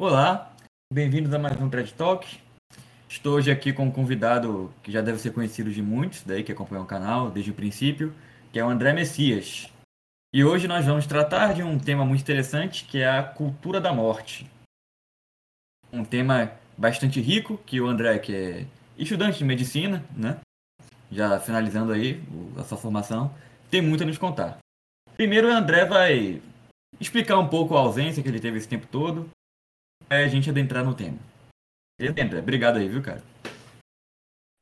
Olá, bem-vindos a mais um TED Talk. Estou hoje aqui com um convidado que já deve ser conhecido de muitos, daí que acompanham o canal desde o princípio, que é o André Messias. E hoje nós vamos tratar de um tema muito interessante, que é a cultura da morte. Um tema bastante rico, que o André, que é estudante de medicina, né? Já finalizando aí a sua formação, tem muito a nos contar. Primeiro o André vai explicar um pouco a ausência que ele teve esse tempo todo, é a gente adentrar no tema. André, obrigado aí, viu, cara?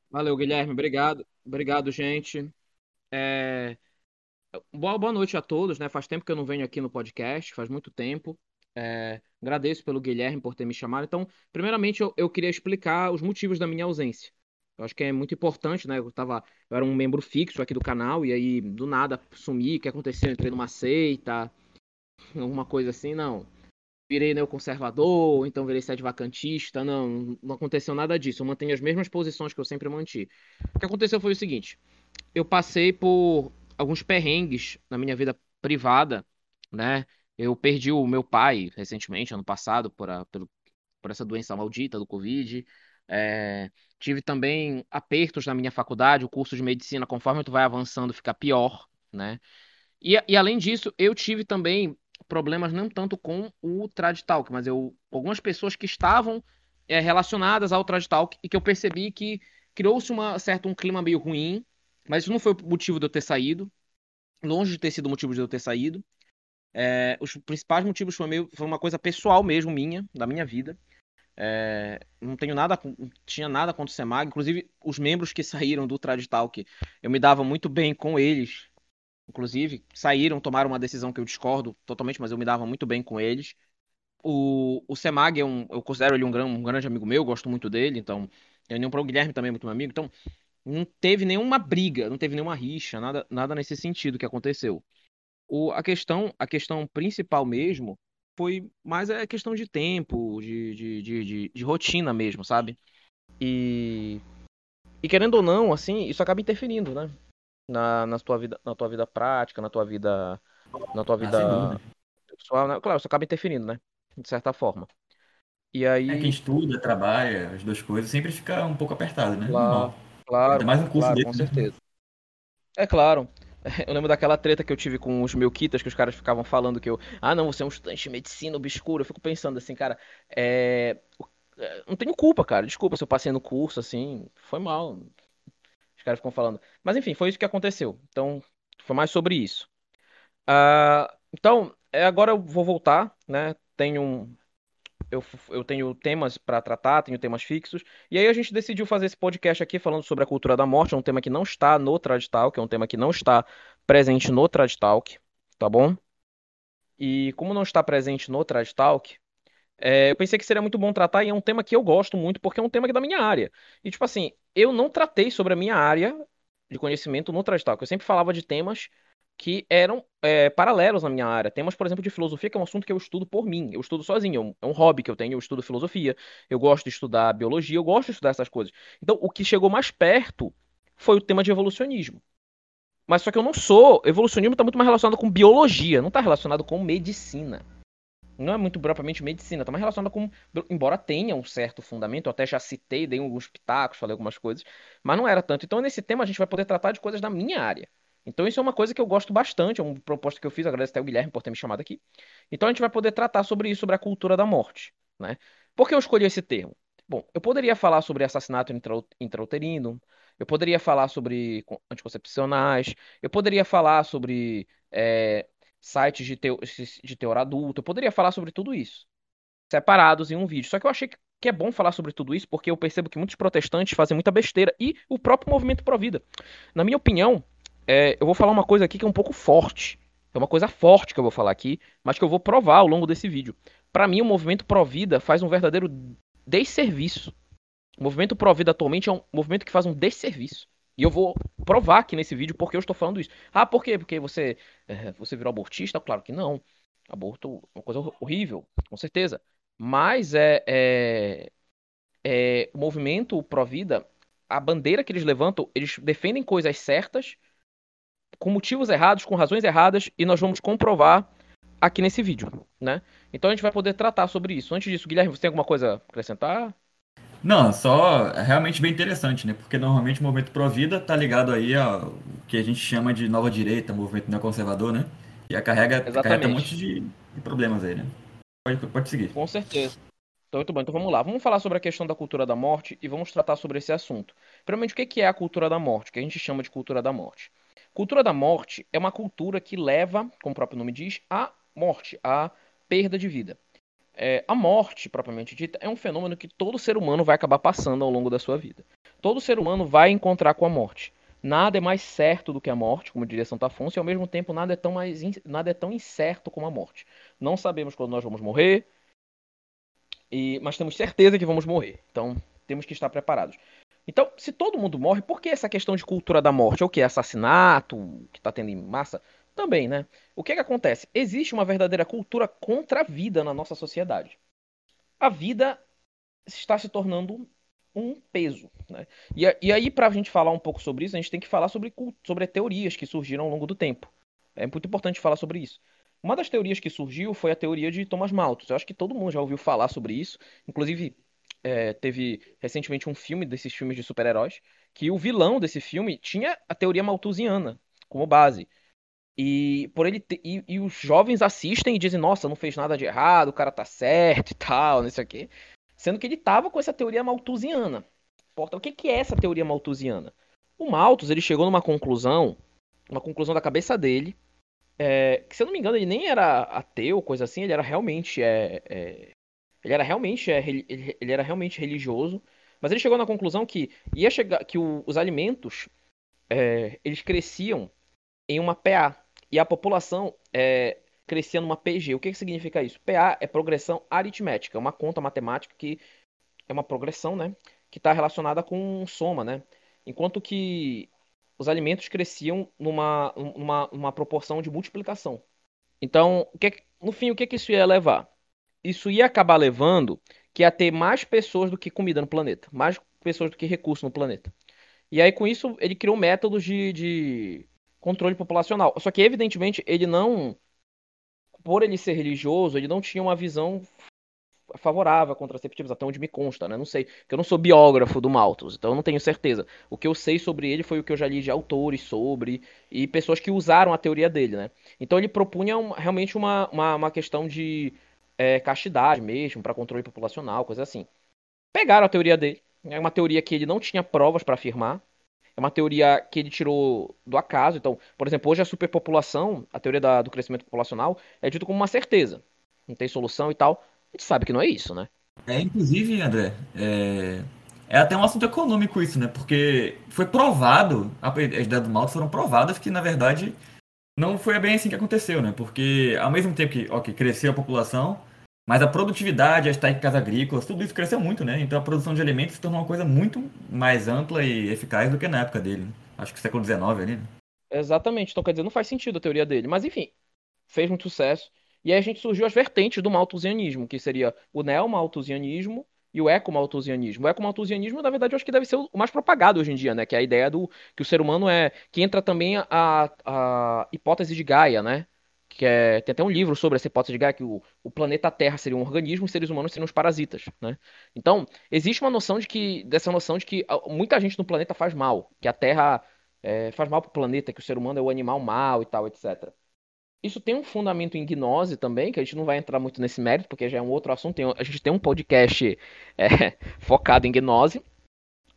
Valeu, Guilherme, obrigado. Obrigado, gente. É... Boa, boa noite a todos, né? Faz tempo que eu não venho aqui no podcast, faz muito tempo. É... Agradeço pelo Guilherme por ter me chamado. Então, primeiramente, eu, eu queria explicar os motivos da minha ausência. Eu acho que é muito importante, né? Eu tava, eu era um membro fixo aqui do canal e aí do nada sumi, o que aconteceu? Entrei numa seita, alguma coisa assim, não virei neoconservador, então virei sede vacantista. Não, não aconteceu nada disso. Eu mantenho as mesmas posições que eu sempre mantive. O que aconteceu foi o seguinte: eu passei por alguns perrengues na minha vida privada, né? Eu perdi o meu pai recentemente, ano passado, por, a, por, por essa doença maldita do Covid. É, tive também apertos na minha faculdade, o curso de medicina, conforme tu vai avançando, fica pior, né? E, e além disso, eu tive também problemas não tanto com o Trad Talk, mas eu algumas pessoas que estavam é, relacionadas ao Trad Talk e que eu percebi que criou-se uma certo um clima meio ruim, mas isso não foi o motivo de eu ter saído, longe de ter sido o motivo de eu ter saído. É, os principais motivos foi, meio, foi uma coisa pessoal mesmo minha, da minha vida. É, não tenho nada, não tinha nada contra o Semag, inclusive os membros que saíram do Trad Talk, eu me dava muito bem com eles, inclusive, saíram, tomaram uma decisão que eu discordo totalmente, mas eu me dava muito bem com eles. O, o Semag é um, eu considero ele um, gran, um grande amigo meu, gosto muito dele, então, eu nem o Guilherme também é muito meu amigo, então, não teve nenhuma briga, não teve nenhuma rixa, nada, nada nesse sentido que aconteceu. O, a questão, a questão principal mesmo foi mais a questão de tempo, de, de, de, de, de rotina mesmo, sabe? E, e querendo ou não, assim, isso acaba interferindo, né? Na, na, tua vida, na tua vida prática, na tua vida. Na tua ah, vida pessoal, né? Claro, isso acaba interferindo, né? De certa forma. E aí. É quem estuda, trabalha, as duas coisas, sempre fica um pouco apertado, né? Claro, claro. mais um curso claro, dele, com né? certeza. É claro. Eu lembro daquela treta que eu tive com os melquitas, que os caras ficavam falando que eu. Ah, não, você é um estudante de medicina obscuro. Eu fico pensando assim, cara, é. Não tenho culpa, cara. Desculpa se eu passei no curso, assim. Foi mal caras ficam falando. Mas enfim, foi isso que aconteceu. Então, foi mais sobre isso. Uh, então, é, agora eu vou voltar, né? Tenho um, eu, eu, tenho temas para tratar, tenho temas fixos. E aí a gente decidiu fazer esse podcast aqui falando sobre a cultura da morte. É um tema que não está no Trad Talk, é um tema que não está presente no Trad Talk, tá bom? E como não está presente no Trad Talk, é, eu pensei que seria muito bom tratar e é um tema que eu gosto muito porque é um tema que é da minha área. E, tipo assim, eu não tratei sobre a minha área de conhecimento no Trash. Eu sempre falava de temas que eram é, paralelos na minha área. Temas, por exemplo, de filosofia, que é um assunto que eu estudo por mim. Eu estudo sozinho, é um, é um hobby que eu tenho. Eu estudo filosofia, eu gosto de estudar biologia, eu gosto de estudar essas coisas. Então, o que chegou mais perto foi o tema de evolucionismo. Mas só que eu não sou. Evolucionismo está muito mais relacionado com biologia, não está relacionado com medicina não é muito propriamente medicina, tá mais relacionada com, embora tenha um certo fundamento, eu até já citei, dei alguns pitacos, falei algumas coisas, mas não era tanto. Então, nesse tema, a gente vai poder tratar de coisas da minha área. Então, isso é uma coisa que eu gosto bastante, é uma proposta que eu fiz, agradeço até o Guilherme por ter me chamado aqui. Então, a gente vai poder tratar sobre isso, sobre a cultura da morte, né? Por que eu escolhi esse termo? Bom, eu poderia falar sobre assassinato intrauterino, eu poderia falar sobre anticoncepcionais, eu poderia falar sobre é, sites de, teo, de teor adulto. Eu poderia falar sobre tudo isso, separados em um vídeo. Só que eu achei que é bom falar sobre tudo isso porque eu percebo que muitos protestantes fazem muita besteira e o próprio movimento Pro-Vida. Na minha opinião, é, eu vou falar uma coisa aqui que é um pouco forte. É uma coisa forte que eu vou falar aqui, mas que eu vou provar ao longo desse vídeo. Para mim, o movimento Pro-Vida faz um verdadeiro desserviço. O movimento Pro-Vida atualmente é um movimento que faz um desserviço. E eu vou provar aqui nesse vídeo porque eu estou falando isso. Ah, por quê? Porque você, é, você virou abortista? Claro que não. Aborto é uma coisa horrível, com certeza. Mas é, é, é o movimento pró-vida, a bandeira que eles levantam, eles defendem coisas certas, com motivos errados, com razões erradas, e nós vamos comprovar aqui nesse vídeo, né? Então a gente vai poder tratar sobre isso. Antes disso, Guilherme, você tem alguma coisa a acrescentar? Não, só é realmente bem interessante, né? Porque normalmente o movimento pró-vida tá ligado aí ao que a gente chama de nova direita, movimento neoconservador, né? E carrega, carrega um monte de, de, problemas aí, né? Pode, pode seguir. Com certeza. Então, muito bom. Então vamos lá. Vamos falar sobre a questão da cultura da morte e vamos tratar sobre esse assunto. Primeiramente, o que é a cultura da morte? O que a gente chama de cultura da morte? Cultura da morte é uma cultura que leva, como o próprio nome diz, à morte, à perda de vida. É, a morte, propriamente dita, é um fenômeno que todo ser humano vai acabar passando ao longo da sua vida. Todo ser humano vai encontrar com a morte. Nada é mais certo do que a morte, como diria Santo Afonso, e ao mesmo tempo nada é tão, mais, nada é tão incerto como a morte. Não sabemos quando nós vamos morrer, e, mas temos certeza que vamos morrer. Então temos que estar preparados. Então, se todo mundo morre, por que essa questão de cultura da morte? É o que? Assassinato, que está tendo em massa? Também, né? O que, é que acontece? Existe uma verdadeira cultura contra a vida na nossa sociedade. A vida está se tornando um peso. Né? E, e aí, para a gente falar um pouco sobre isso, a gente tem que falar sobre, sobre teorias que surgiram ao longo do tempo. É muito importante falar sobre isso. Uma das teorias que surgiu foi a teoria de Thomas Malthus. Eu acho que todo mundo já ouviu falar sobre isso. Inclusive, é, teve recentemente um filme desses filmes de super-heróis que o vilão desse filme tinha a teoria malthusiana como base. E por ele te... e, e, os jovens assistem e dizem, nossa, não fez nada de errado, o cara tá certo e tal, não sei o quê. Sendo que ele tava com essa teoria malthusiana. O que, que é essa teoria malthusiana? O Malthus, ele chegou numa conclusão, uma conclusão da cabeça dele, é, que se eu não me engano ele nem era ateu, coisa assim, ele era realmente é, é ele era realmente é, ele, era realmente religioso, mas ele chegou na conclusão que ia chegar que o, os alimentos é, eles cresciam em uma PA, e a população é, crescia numa PG. O que, que significa isso? PA é progressão aritmética, é uma conta matemática que é uma progressão, né? Que está relacionada com soma, né? Enquanto que os alimentos cresciam numa, numa, numa proporção de multiplicação. Então, que, no fim, o que, que isso ia levar? Isso ia acabar levando que ia ter mais pessoas do que comida no planeta, mais pessoas do que recursos no planeta. E aí, com isso, ele criou métodos de, de controle populacional. Só que, evidentemente, ele não. Por ele ser religioso, ele não tinha uma visão favorável a contraceptivos, até onde me consta, né? Não sei, porque eu não sou biógrafo do Malthus, então eu não tenho certeza. O que eu sei sobre ele foi o que eu já li de autores sobre e pessoas que usaram a teoria dele, né? Então ele propunha um, realmente uma, uma, uma, questão de é, castidade mesmo, para controle populacional, coisa assim. Pegaram a teoria dele, é uma teoria que ele não tinha provas para afirmar, é uma teoria que ele tirou do acaso. Então, por exemplo, hoje a superpopulação, a teoria da, do crescimento populacional, é dito como uma certeza. Não tem solução e tal. A gente sabe que não é isso, né? É, inclusive, André, é, é até um assunto econômico isso, né? Porque foi provado, as ideias do Malthus foram provadas que, na verdade, não foi bem assim que aconteceu, né? Porque ao mesmo tempo que, ok, cresceu a população, mas a produtividade, as técnicas agrícolas, tudo isso cresceu muito, né? Então a produção de alimentos se tornou uma coisa muito mais ampla e eficaz do que na época dele. Né? Acho que século XIX ali, né? Exatamente. Então quer dizer, não faz sentido a teoria dele. Mas enfim, fez muito sucesso. E aí a gente surgiu as vertentes do malthusianismo, que seria o neo-malthusianismo e o eco-malthusianismo. O eco-malthusianismo, na verdade, eu acho que deve ser o mais propagado hoje em dia, né? Que é a ideia do que o ser humano é... Que entra também a, a hipótese de Gaia, né? Que é, tem até um livro sobre essa hipótese de Gaia, que o, o planeta Terra seria um organismo e seres humanos seriam os parasitas, né? Então, existe uma noção de que, dessa noção de que muita gente no planeta faz mal, que a Terra é, faz mal para o planeta, que o ser humano é o animal mal e tal, etc. Isso tem um fundamento em gnose também, que a gente não vai entrar muito nesse mérito, porque já é um outro assunto. A gente tem um podcast é, focado em gnose,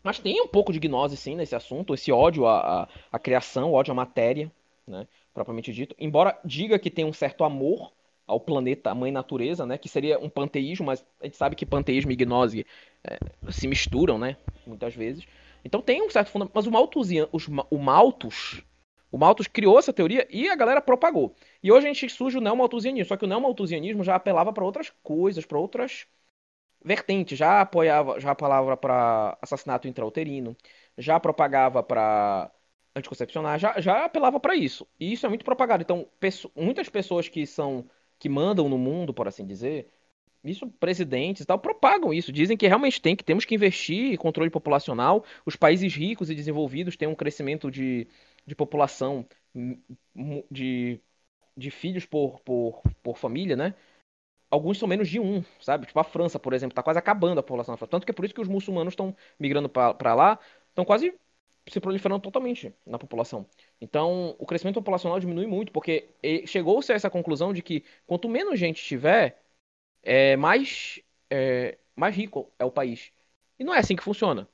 mas tem um pouco de gnose sim nesse assunto, esse ódio à, à, à criação, ódio à matéria, né? Propriamente dito. Embora diga que tem um certo amor ao planeta, à mãe natureza, né? Que seria um panteísmo, mas a gente sabe que panteísmo e gnose é, se misturam, né? Muitas vezes. Então tem um certo fundamento. Mas o Malthusian, os, o Malthus, o Malthus criou essa teoria e a galera propagou. E hoje a gente surge o neomalthusianismo. Só que o neomalthusianismo já apelava para outras coisas, para outras vertentes. Já apoiava, já apelava para assassinato intrauterino, já propagava para anticoncepcionais já, já apelava para isso. E isso é muito propagado. Então, muitas pessoas que são que mandam no mundo, por assim dizer, isso presidentes e tal propagam isso, dizem que realmente tem que temos que investir em controle populacional. Os países ricos e desenvolvidos têm um crescimento de, de população de de filhos por, por, por família, né? Alguns são menos de um, sabe? Tipo a França, por exemplo, tá quase acabando a população da França. Tanto que é por isso que os muçulmanos estão migrando para lá, estão quase se proliferando totalmente na população. Então, o crescimento populacional diminui muito, porque chegou-se a essa conclusão de que quanto menos gente tiver, é, mais, é, mais rico é o país. E não é assim que funciona.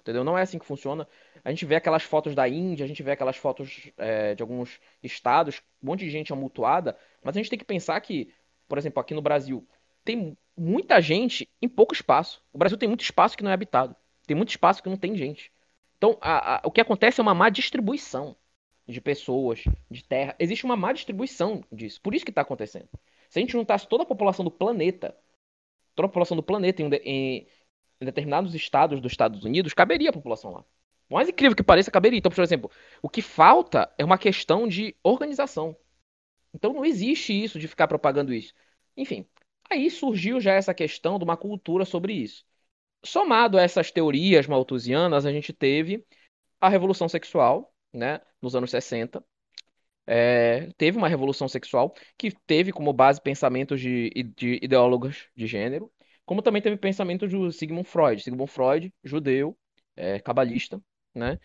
Entendeu? Não é assim que funciona. A gente vê aquelas fotos da Índia, a gente vê aquelas fotos é, de alguns estados, um monte de gente amontoada, mas a gente tem que pensar que, por exemplo, aqui no Brasil, tem muita gente em pouco espaço. O Brasil tem muito espaço que não é habitado. Tem muito espaço que não tem gente. Então, a, a, o que acontece é uma má distribuição de pessoas, de terra. Existe uma má distribuição disso. Por isso que está acontecendo. Se a gente juntasse toda a população do planeta, toda a população do planeta em, em, em determinados estados dos Estados Unidos, caberia a população lá. Por mais incrível que pareça, caberia. Então, por exemplo, o que falta é uma questão de organização. Então não existe isso de ficar propagando isso. Enfim, aí surgiu já essa questão de uma cultura sobre isso. Somado a essas teorias malthusianas, a gente teve a revolução sexual, né, nos anos 60. É, teve uma revolução sexual que teve como base pensamentos de, de ideólogos de gênero, como também teve pensamentos do Sigmund Freud. Sigmund Freud, judeu, é, cabalista, né?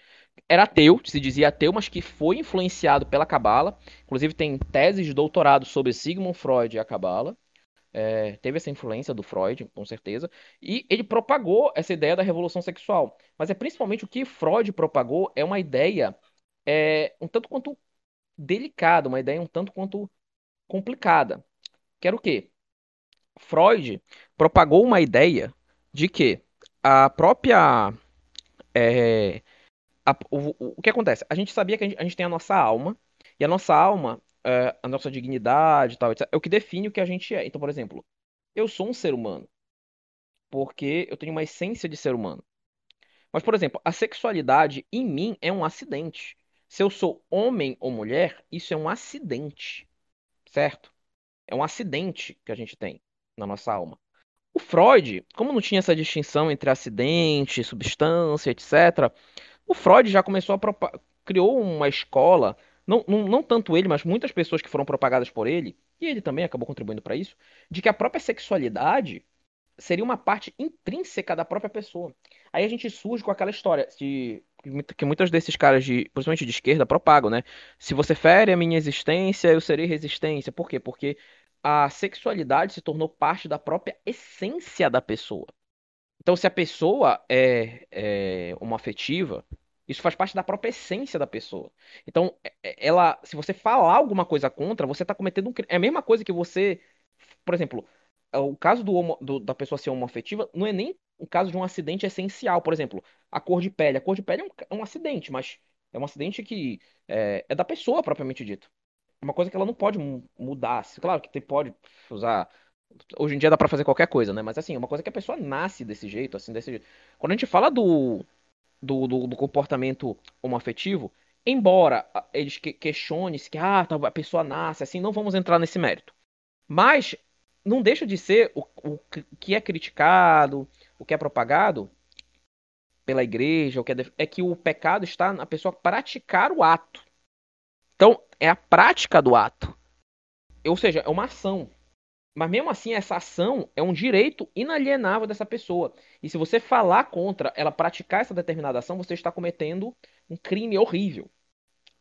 Era ateu, se dizia ateu, mas que foi influenciado pela cabala. Inclusive tem teses de doutorado sobre Sigmund Freud e a cabala. É, teve essa influência do Freud, com certeza, e ele propagou essa ideia da revolução sexual. Mas é principalmente o que Freud propagou é uma ideia é, um tanto quanto delicada, uma ideia um tanto quanto complicada. Que era o quê? Freud propagou uma ideia de que a própria. É, a, o, o, que acontece? A gente sabia que a gente, a gente tem a nossa alma, e a nossa alma é, a nossa dignidade tal, etc. É o que define o que a gente é. Então, por exemplo, eu sou um ser humano porque eu tenho uma essência de ser humano. Mas, por exemplo, a sexualidade em mim é um acidente. Se eu sou homem ou mulher, isso é um acidente, certo? É um acidente que a gente tem na nossa alma. O Freud, como não tinha essa distinção entre acidente, substância, etc., o Freud já começou a criou uma escola não, não, não tanto ele, mas muitas pessoas que foram propagadas por ele, e ele também acabou contribuindo para isso, de que a própria sexualidade seria uma parte intrínseca da própria pessoa. Aí a gente surge com aquela história de que muitos desses caras, de, principalmente de esquerda, propagam, né? Se você fere a minha existência, eu serei resistência. Por quê? Porque a sexualidade se tornou parte da própria essência da pessoa. Então, se a pessoa é, é uma afetiva, isso faz parte da própria essência da pessoa. Então, é, é, ela, se você falar alguma coisa contra, você está cometendo um crime. É a mesma coisa que você, por exemplo, é, o caso do, homo, do da pessoa ser homoafetiva não é nem o caso de um acidente essencial. Por exemplo, a cor de pele. A cor de pele é um, é um acidente, mas é um acidente que é, é, da pessoa propriamente dito. É uma coisa que ela não pode mudar. Claro que você pode usar. Hoje em dia dá pra fazer qualquer coisa, né? Mas assim, é uma coisa que a pessoa nasce desse jeito, assim, desse jeito. Quando a gente fala do, do, do, do comportamento homoafetivo, embora eles que, questionem se que ah, tá, a pessoa nasce assim, não vamos entrar nesse mérito. Mas não deixa de ser o, o que é criticado, o que é propagado pela igreja, o que é, é que o pecado está na pessoa praticar o ato. Então, é a prática do ato. Ou seja, é uma ação. Mas mesmo assim, essa ação é um direito inalienável dessa pessoa. E se você falar contra ela praticar essa determinada ação, você está cometendo um crime horrível.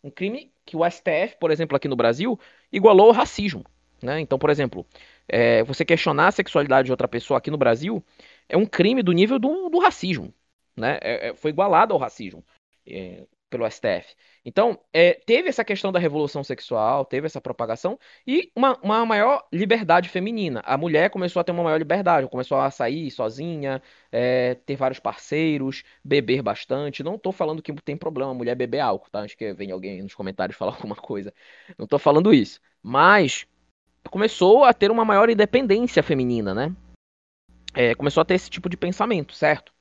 Um crime que o STF, por exemplo, aqui no Brasil, igualou ao racismo. Né? Então, por exemplo, é, você questionar a sexualidade de outra pessoa aqui no Brasil é um crime do nível do, do racismo. Né? É, é foi igualado ao racismo. É, pelo STF. Então, é, teve essa questão da revolução sexual, teve essa propagação e uma, uma maior liberdade feminina. A mulher começou a ter uma maior liberdade, começou a sair sozinha, é, ter vários parceiros, beber bastante. Não estou falando que tem problema a mulher beber álcool, tá? Acho que vem alguém nos comentários falar alguma coisa. Não estou falando isso. Mas começou a ter uma maior independência feminina, né? É, começou a ter esse tipo de pensamento, certo?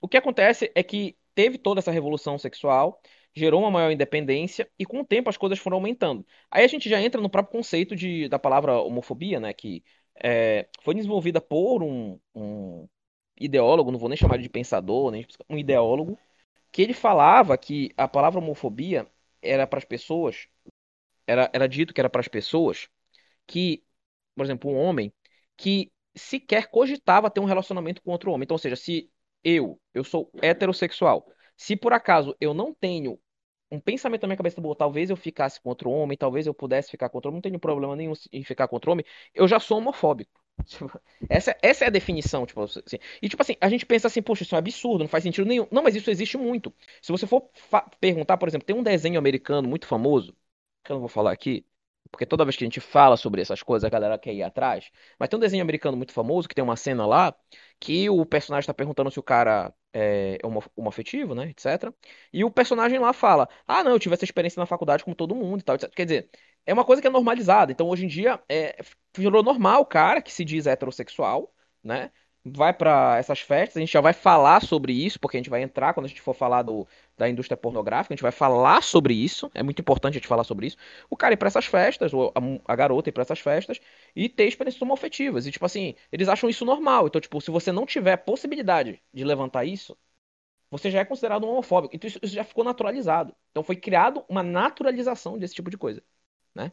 O que acontece é que teve toda essa revolução sexual, gerou uma maior independência e com o tempo as coisas foram aumentando. Aí a gente já entra no próprio conceito de, da palavra homofobia, né, que é, foi desenvolvida por um, um, ideólogo, não vou nem chamar de pensador, nem um ideólogo, que ele falava que a palavra homofobia era para as pessoas era, era dito que era para as pessoas que, por exemplo, um homem que sequer cogitava ter um relacionamento com outro homem. Então, ou seja, se eu, eu sou heterossexual, se por acaso eu não tenho um pensamento na minha cabeça, bom, talvez eu ficasse com outro homem, talvez eu pudesse ficar com outro homem, não tenho problema nenhum em ficar com outro homem, eu já sou homofóbico. Tipo, essa, essa é a definição, tipo assim. E tipo assim, a gente pensa assim, poxa, isso é um absurdo, não faz sentido nenhum. Não, mas isso existe muito. Se você for perguntar, por exemplo, tem um desenho americano muito famoso, que eu não vou falar aqui, porque toda vez que a gente fala sobre essas coisas, a galera quer ir atrás. Mas tem um desenho americano muito famoso que tem uma cena lá que o personagem está perguntando se o cara é homoafetivo, né, etc. E o personagem lá fala: Ah, não, eu tive essa experiência na faculdade como todo mundo e tal, etc. Quer dizer, é uma coisa que é normalizada. Então, hoje em dia, é, virou normal o cara que se diz heterossexual, né? Vai para essas festas, a gente já vai falar sobre isso, porque a gente vai entrar quando a gente for falar do, da indústria pornográfica, a gente vai falar sobre isso, é muito importante a gente falar sobre isso. O cara ir pra essas festas, ou a, a garota ir pra essas festas, e ter experiências homoafetivas. E, tipo assim, eles acham isso normal. Então, tipo, se você não tiver possibilidade de levantar isso, você já é considerado um homofóbico. Então, isso, isso já ficou naturalizado. Então, foi criado uma naturalização desse tipo de coisa né?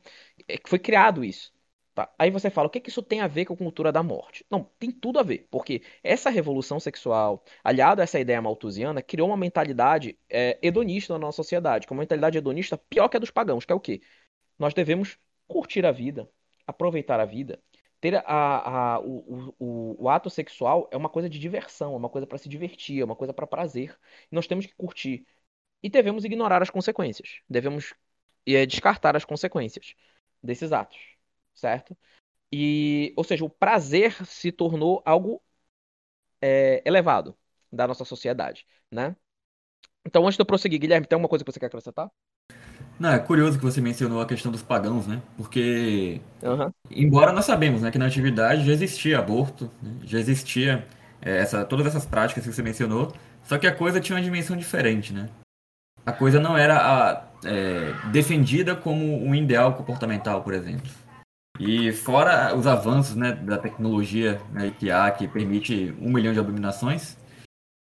É foi criado isso. Tá? Aí você fala, o que, que isso tem a ver com a cultura da morte? Não, tem tudo a ver, porque essa revolução sexual, aliada a essa ideia malthusiana, criou uma mentalidade é, hedonista na nossa sociedade, que é uma mentalidade hedonista pior que a dos pagãos, que é o quê? Nós devemos curtir a vida, aproveitar a vida, ter a, a, o, o, o, ato sexual é uma coisa de diversão, é uma coisa para se divertir, é uma coisa para prazer. Nós temos que curtir. E devemos ignorar as consequências. Devemos é descartar as consequências desses atos, certo? E, ou seja, o prazer se tornou algo é, elevado da nossa sociedade, né? Então, antes de eu prosseguir, Guilherme, tem alguma coisa que você quer acrescentar? Não, é curioso que você mencionou a questão dos pagãos, né? Porque, uhum. embora nós sabemos né, que na antiguidade já existia aborto, né? já existia é, essa, todas essas práticas que você mencionou, só que a coisa tinha uma dimensão diferente, né? A coisa não era a, é, defendida como um ideal comportamental, por exemplo. E fora os avanços né, da tecnologia né, que há, que permite um milhão de abominações,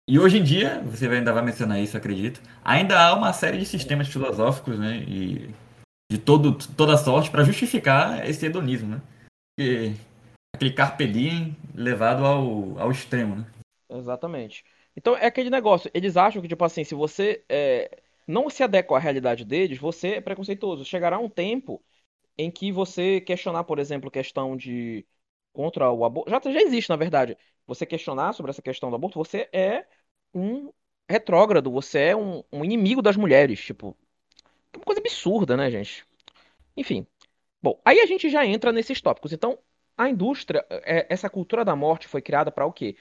e hoje em dia, você ainda vai mencionar isso, acredito, ainda há uma série de sistemas filosóficos né, e de todo, toda sorte para justificar esse hedonismo. Né? Aquele carpe diem levado ao, ao extremo. Né? Exatamente. Então é aquele negócio, eles acham que, tipo assim, se você é, não se adequa à realidade deles, você é preconceituoso. Chegará um tempo em que você questionar, por exemplo, questão de contra o aborto, já, já existe, na verdade. Você questionar sobre essa questão do aborto, você é um retrógrado, você é um, um inimigo das mulheres, tipo, é uma coisa absurda, né, gente? Enfim. Bom, aí a gente já entra nesses tópicos. Então, a indústria, é, essa cultura da morte foi criada para o quê?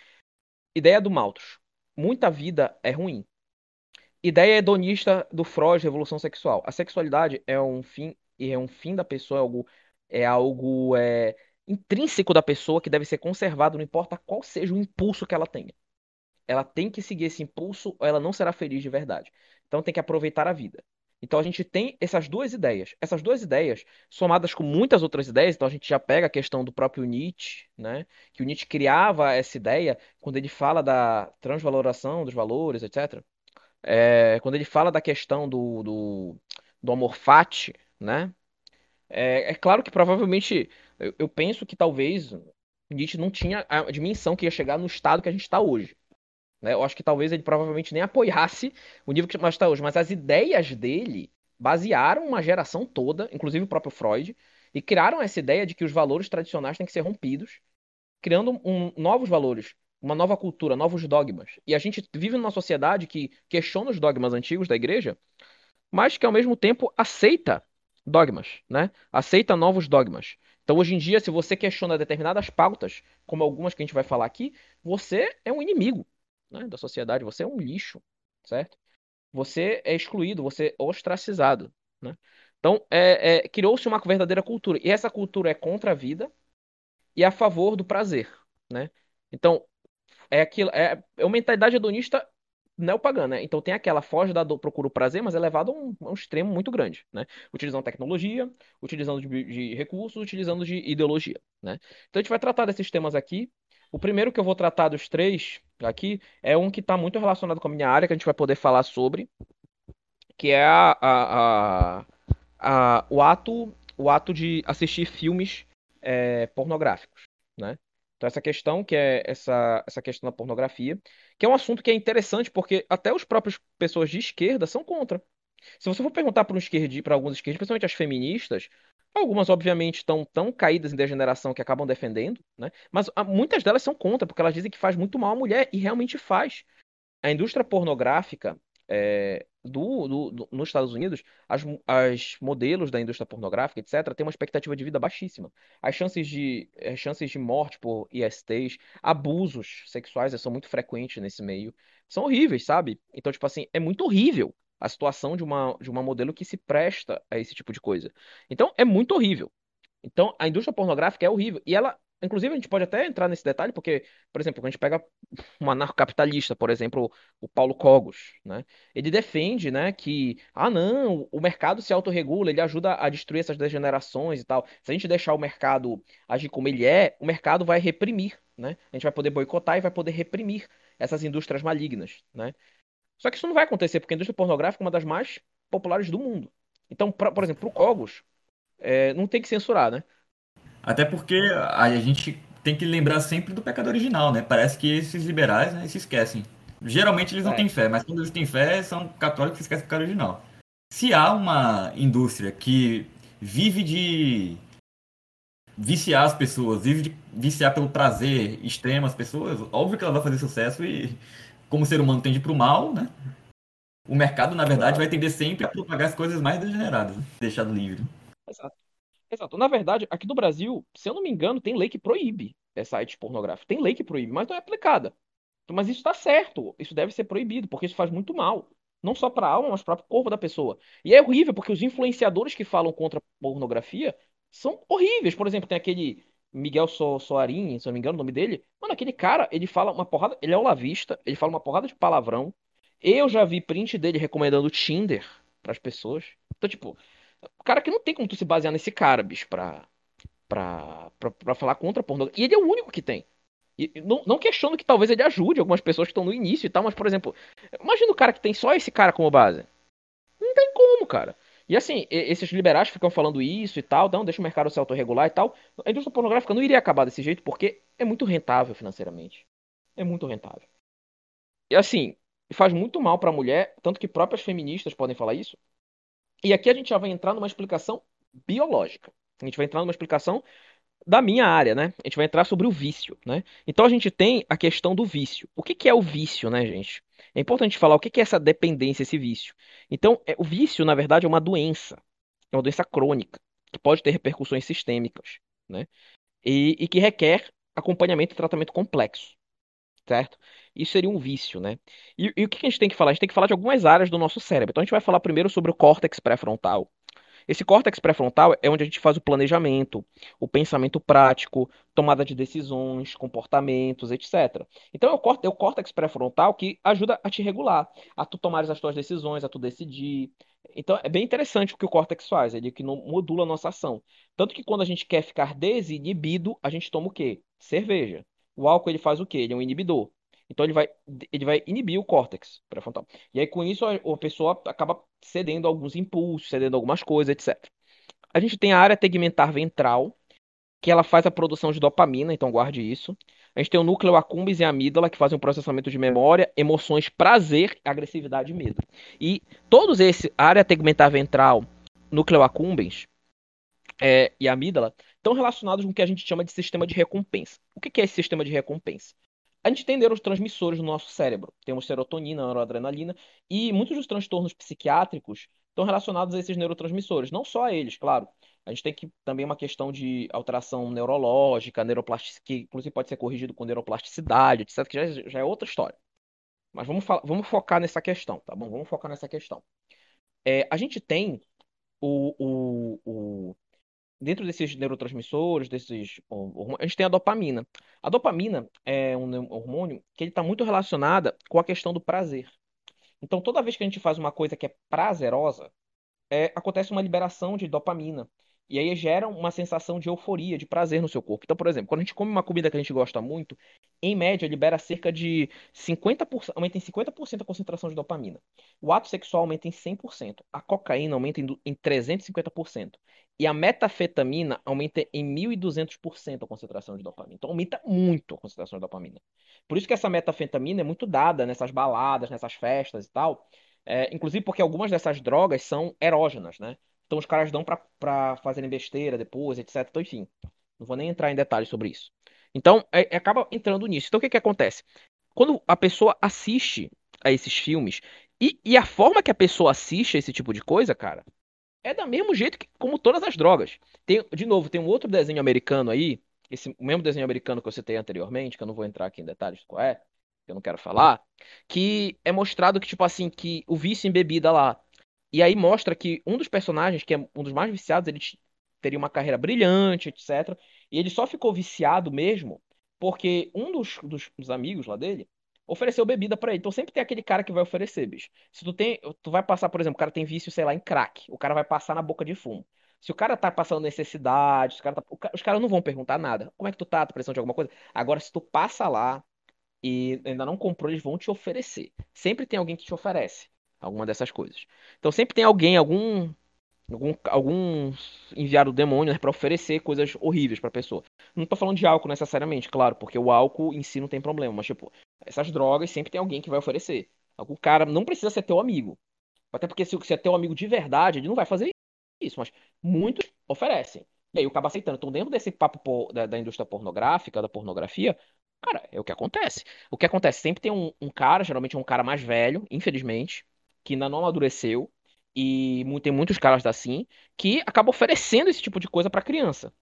Ideia do Malthus. Muita vida é ruim. Ideia hedonista do Freud, revolução sexual. A sexualidade é um fim e é um fim da pessoa, é algo é algo é, intrínseco da pessoa que deve ser conservado, não importa qual seja o impulso que ela tenha. Ela tem que seguir esse impulso ou ela não será feliz de verdade. Então tem que aproveitar a vida. Então a gente tem essas duas ideias. Essas duas ideias, somadas com muitas outras ideias, então a gente já pega a questão do próprio Nietzsche, né? Que o Nietzsche criava essa ideia quando ele fala da transvaloração dos valores, etc. É, quando ele fala da questão do, do, do amor fati, né? É, é, claro que provavelmente eu, eu, penso que talvez Nietzsche não tinha a dimensão que ia chegar no estado que a gente está hoje. Né? Eu acho que talvez ele provavelmente nem apoiasse o nível que nós está hoje, mas as ideias dele basearam uma geração toda, inclusive o próprio Freud, e criaram essa ideia de que os valores tradicionais têm que ser rompidos, criando um, novos valores uma nova cultura, novos dogmas. E a gente vive numa sociedade que questiona os dogmas antigos da igreja, mas que ao mesmo tempo aceita dogmas, né? Aceita novos dogmas. Então, hoje em dia, se você questiona determinadas pautas, como algumas que a gente vai falar aqui, você é um inimigo né, da sociedade, você é um lixo, certo? Você é excluído, você é ostracizado, né? Então, é, é, criou-se uma verdadeira cultura. E essa cultura é contra a vida e a favor do prazer, né? Então, é aquilo, é, é uma mentalidade hedonista neopagã, né? Então tem aquela foge da dor, procura o prazer, mas é levado a um, a um extremo muito grande, né? Utilizando tecnologia, utilizando de, de, recursos, utilizando de ideologia, né? Então a gente vai tratar desses temas aqui. O primeiro que eu vou tratar dos três aqui é um que está muito relacionado com a minha área, que a gente vai poder falar sobre, que é a, a, a, o ato o ato de assistir filmes é, pornográficos, né? Então essa questão que é essa, essa questão da pornografia, que é um assunto que é interessante porque até os próprios pessoas de esquerda são contra. Se você for perguntar para um esquerdi, para alguns esquerdistas, principalmente as feministas, algumas obviamente estão tão caídas em degeneração que acabam defendendo, né? Mas muitas delas são contra porque elas dizem que faz muito mal à mulher e realmente faz. A indústria pornográfica é, do, do, do, nos Estados Unidos, as, as modelos da indústria pornográfica, etc., têm uma expectativa de vida baixíssima. As chances de, as chances de morte por ISTs, abusos sexuais são muito frequentes nesse meio. São horríveis, sabe? Então, tipo assim, é muito horrível a situação de uma, de uma modelo que se presta a esse tipo de coisa. Então, é muito horrível. Então, a indústria pornográfica é horrível. E ela Inclusive, a gente pode até entrar nesse detalhe, porque, por exemplo, quando a gente pega um anarcocapitalista, por exemplo, o Paulo Cogos, né? Ele defende, né, que, ah, não, o mercado se autorregula, ele ajuda a destruir essas degenerações e tal. Se a gente deixar o mercado agir como ele é, o mercado vai reprimir, né? A gente vai poder boicotar e vai poder reprimir essas indústrias malignas, né? Só que isso não vai acontecer, porque a indústria pornográfica é uma das mais populares do mundo. Então, pra, por exemplo, o Cogos, é, não tem que censurar, né? Até porque a gente tem que lembrar sempre do pecado original, né? Parece que esses liberais né, se esquecem. Geralmente eles não é. têm fé, mas quando eles têm fé, são católicos que esquecem do pecado original. Se há uma indústria que vive de viciar as pessoas, vive de viciar pelo prazer extremo as pessoas, óbvio que ela vai fazer sucesso e, como o ser humano tende para o mal, né? O mercado, na verdade, vai tender sempre a propagar as coisas mais degeneradas, né? deixado livre. Exato. Exato. Na verdade, aqui no Brasil, se eu não me engano, tem lei que proíbe sites pornográficos. Tem lei que proíbe, mas não é aplicada. Mas isso está certo. Isso deve ser proibido, porque isso faz muito mal. Não só para a alma, mas para o corpo da pessoa. E é horrível, porque os influenciadores que falam contra a pornografia são horríveis. Por exemplo, tem aquele Miguel so Soarin, se eu não me engano o nome dele. Mano, aquele cara, ele fala uma porrada. Ele é olavista, ele fala uma porrada de palavrão. Eu já vi print dele recomendando Tinder para as pessoas. Então, tipo, o cara que não tem como tu se basear nesse cara, bicho, pra, pra, pra, pra falar contra a pornografia. E ele é o único que tem. E não, não questiono que talvez ele ajude algumas pessoas que estão no início e tal, mas, por exemplo, imagina o cara que tem só esse cara como base. Não tem como, cara. E assim, esses liberais ficam falando isso e tal, não, deixa o mercado se autorregular e tal. A indústria pornográfica não iria acabar desse jeito porque é muito rentável financeiramente. É muito rentável. E assim, faz muito mal pra mulher, tanto que próprias feministas podem falar isso. E aqui a gente já vai entrar numa explicação biológica. A gente vai entrar numa explicação da minha área, né? A gente vai entrar sobre o vício, né? Então a gente tem a questão do vício. O que, que é o vício, né, gente? É importante falar o que, que é essa dependência, esse vício. Então, é, o vício, na verdade, é uma doença. É uma doença crônica, que pode ter repercussões sistêmicas, né? E, e que requer acompanhamento e tratamento complexo, certo? Isso seria um vício, né? E, e o que a gente tem que falar? A gente tem que falar de algumas áreas do nosso cérebro. Então a gente vai falar primeiro sobre o córtex pré-frontal. Esse córtex pré-frontal é onde a gente faz o planejamento, o pensamento prático, tomada de decisões, comportamentos, etc. Então é o, é o córtex pré-frontal que ajuda a te regular, a tu tomares as tuas decisões, a tu decidir. Então é bem interessante o que o córtex faz, ele que modula a nossa ação. Tanto que quando a gente quer ficar desinibido, a gente toma o quê? Cerveja. O álcool ele faz o quê? Ele é um inibidor. Então ele vai, ele vai inibir o córtex pré-frontal. E aí com isso a, a pessoa acaba cedendo alguns impulsos, cedendo algumas coisas, etc. A gente tem a área tegmentar ventral, que ela faz a produção de dopamina, então guarde isso. A gente tem o núcleo accumbens e a amígdala, que fazem o processamento de memória, emoções, prazer, agressividade e medo. E todos esses, área tegmentar ventral, núcleo accumbens é, e amígdala, estão relacionados com o que a gente chama de sistema de recompensa. O que é esse sistema de recompensa? A gente tem neurotransmissores no nosso cérebro. Temos serotonina, noradrenalina, e muitos dos transtornos psiquiátricos estão relacionados a esses neurotransmissores. Não só a eles, claro. A gente tem que, também uma questão de alteração neurológica, neuroplasticidade, que inclusive pode ser corrigido com neuroplasticidade, etc., que já, já é outra história. Mas vamos, vamos focar nessa questão, tá bom? Vamos focar nessa questão. É, a gente tem o, o, o, dentro desses neurotransmissores, desses hormônios, a gente tem a dopamina. A dopamina é um hormônio que ele está muito relacionada com a questão do prazer. Então, toda vez que a gente faz uma coisa que é prazerosa, é, acontece uma liberação de dopamina. E aí gera uma sensação de euforia, de prazer no seu corpo. Então, por exemplo, quando a gente come uma comida que a gente gosta muito, em média libera cerca de 50%, aumenta em 50% a concentração de dopamina. O ato sexual aumenta em 100%. A cocaína aumenta em 350%. E a metafetamina aumenta em 1.200% a concentração de dopamina. Então aumenta muito a concentração de dopamina. Por isso que essa metafetamina é muito dada nessas baladas, nessas festas e tal. É, inclusive porque algumas dessas drogas são erógenas, né? Então os caras dão para fazerem besteira depois, etc. Então, enfim, não vou nem entrar em detalhes sobre isso. Então, é, é, acaba entrando nisso. Então, o que, que acontece? Quando a pessoa assiste a esses filmes, e, e a forma que a pessoa assiste a esse tipo de coisa, cara, é do mesmo jeito que como todas as drogas. Tem, de novo, tem um outro desenho americano aí, esse o mesmo desenho americano que eu citei anteriormente, que eu não vou entrar aqui em detalhes qual é, que eu não quero falar, que é mostrado que, tipo assim, que o vício em bebida lá e aí mostra que um dos personagens, que é um dos mais viciados, ele teria uma carreira brilhante, etc. E ele só ficou viciado mesmo porque um dos, dos, dos amigos lá dele ofereceu bebida para ele. Então sempre tem aquele cara que vai oferecer, bicho. Se tu tem, tu vai passar, por exemplo, o cara tem vício, sei lá, em crack, o cara vai passar na boca de fumo. Se o cara tá passando necessidade, os, cara tá, os caras não vão perguntar nada. Como é que tu tá? Tá precisando de alguma coisa? Agora, se tu passa lá e ainda não comprou, eles vão te oferecer. Sempre tem alguém que te oferece alguma dessas coisas. Então sempre tem alguém, algum algum, algum enviado do demônio né, para oferecer coisas horríveis para pessoa. Não tô falando de álcool necessariamente, claro, porque o álcool em si não tem problema, mas tipo, essas drogas sempre tem alguém que vai oferecer. Algum cara não precisa ser teu amigo. Até porque se, se é teu amigo de verdade, ele não vai fazer isso, mas muitos oferecem. E aí o acaba aceitando. Então, dentro desse papo da, da indústria pornográfica, da pornografia, cara, é o que acontece. O que acontece? Sempre tem um, um cara, geralmente é um cara mais velho, infelizmente, que ainda não amadureceu, e tem muitos caras assim, que acabam oferecendo esse tipo de coisa para criança.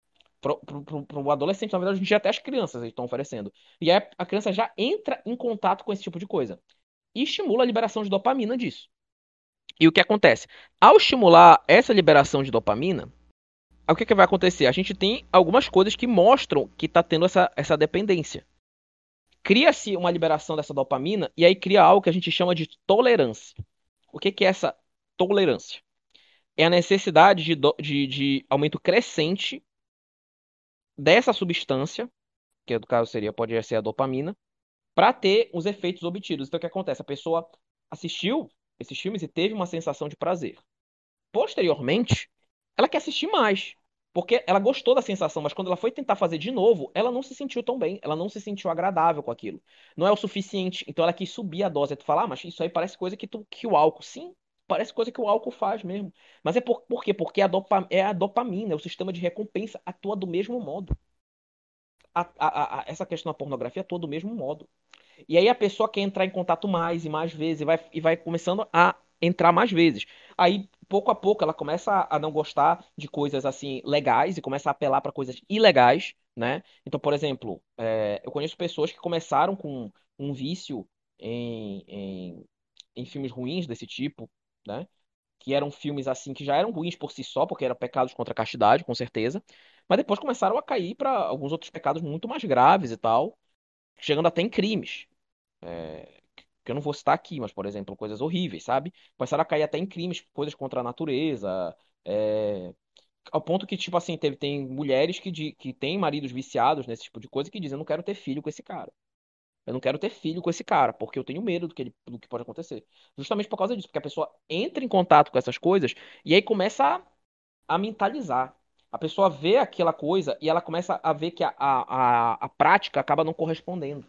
Para o adolescente, na verdade, a gente até as crianças estão oferecendo. E aí a criança já entra em contato com esse tipo de coisa. E estimula a liberação de dopamina disso. E o que acontece? Ao estimular essa liberação de dopamina, o que, que vai acontecer? A gente tem algumas coisas que mostram que está tendo essa, essa dependência. Cria-se uma liberação dessa dopamina e aí cria algo que a gente chama de tolerância. O que, que é essa tolerância? É a necessidade de, de, de aumento crescente dessa substância, que no caso seria, pode ser a dopamina, para ter os efeitos obtidos. Então o que acontece? A pessoa assistiu esses filmes e teve uma sensação de prazer. Posteriormente, ela quer assistir mais. Porque ela gostou da sensação, mas quando ela foi tentar fazer de novo, ela não se sentiu tão bem, ela não se sentiu agradável com aquilo. Não é o suficiente, então ela quis subir a dose. Aí tu fala, ah, mas isso aí parece coisa que, tu, que o álcool. Sim, parece coisa que o álcool faz mesmo. Mas é por, por quê? Porque a dopa, é a dopamina, é o sistema de recompensa atua do mesmo modo. A, a, a, essa questão da pornografia atua do mesmo modo. E aí a pessoa quer entrar em contato mais e mais vezes e vai, e vai começando a entrar mais vezes. Aí pouco a pouco ela começa a não gostar de coisas assim legais e começa a apelar para coisas ilegais, né? Então, por exemplo, é, eu conheço pessoas que começaram com um vício em, em, em filmes ruins desse tipo, né? Que eram filmes assim que já eram ruins por si só, porque eram pecados contra a castidade, com certeza. Mas depois começaram a cair para alguns outros pecados muito mais graves e tal, chegando até em crimes. É, que eu não vou citar aqui, mas, por exemplo, coisas horríveis, sabe? Começaram a cair até em crimes, coisas contra a natureza, é... ao ponto que, tipo assim, teve, tem mulheres que, de, que têm maridos viciados nesse tipo de coisa que dizem, eu não quero ter filho com esse cara. Eu não quero ter filho com esse cara, porque eu tenho medo do que, ele, do que pode acontecer. Justamente por causa disso, porque a pessoa entra em contato com essas coisas e aí começa a, a mentalizar. A pessoa vê aquela coisa e ela começa a ver que a, a, a, a prática acaba não correspondendo.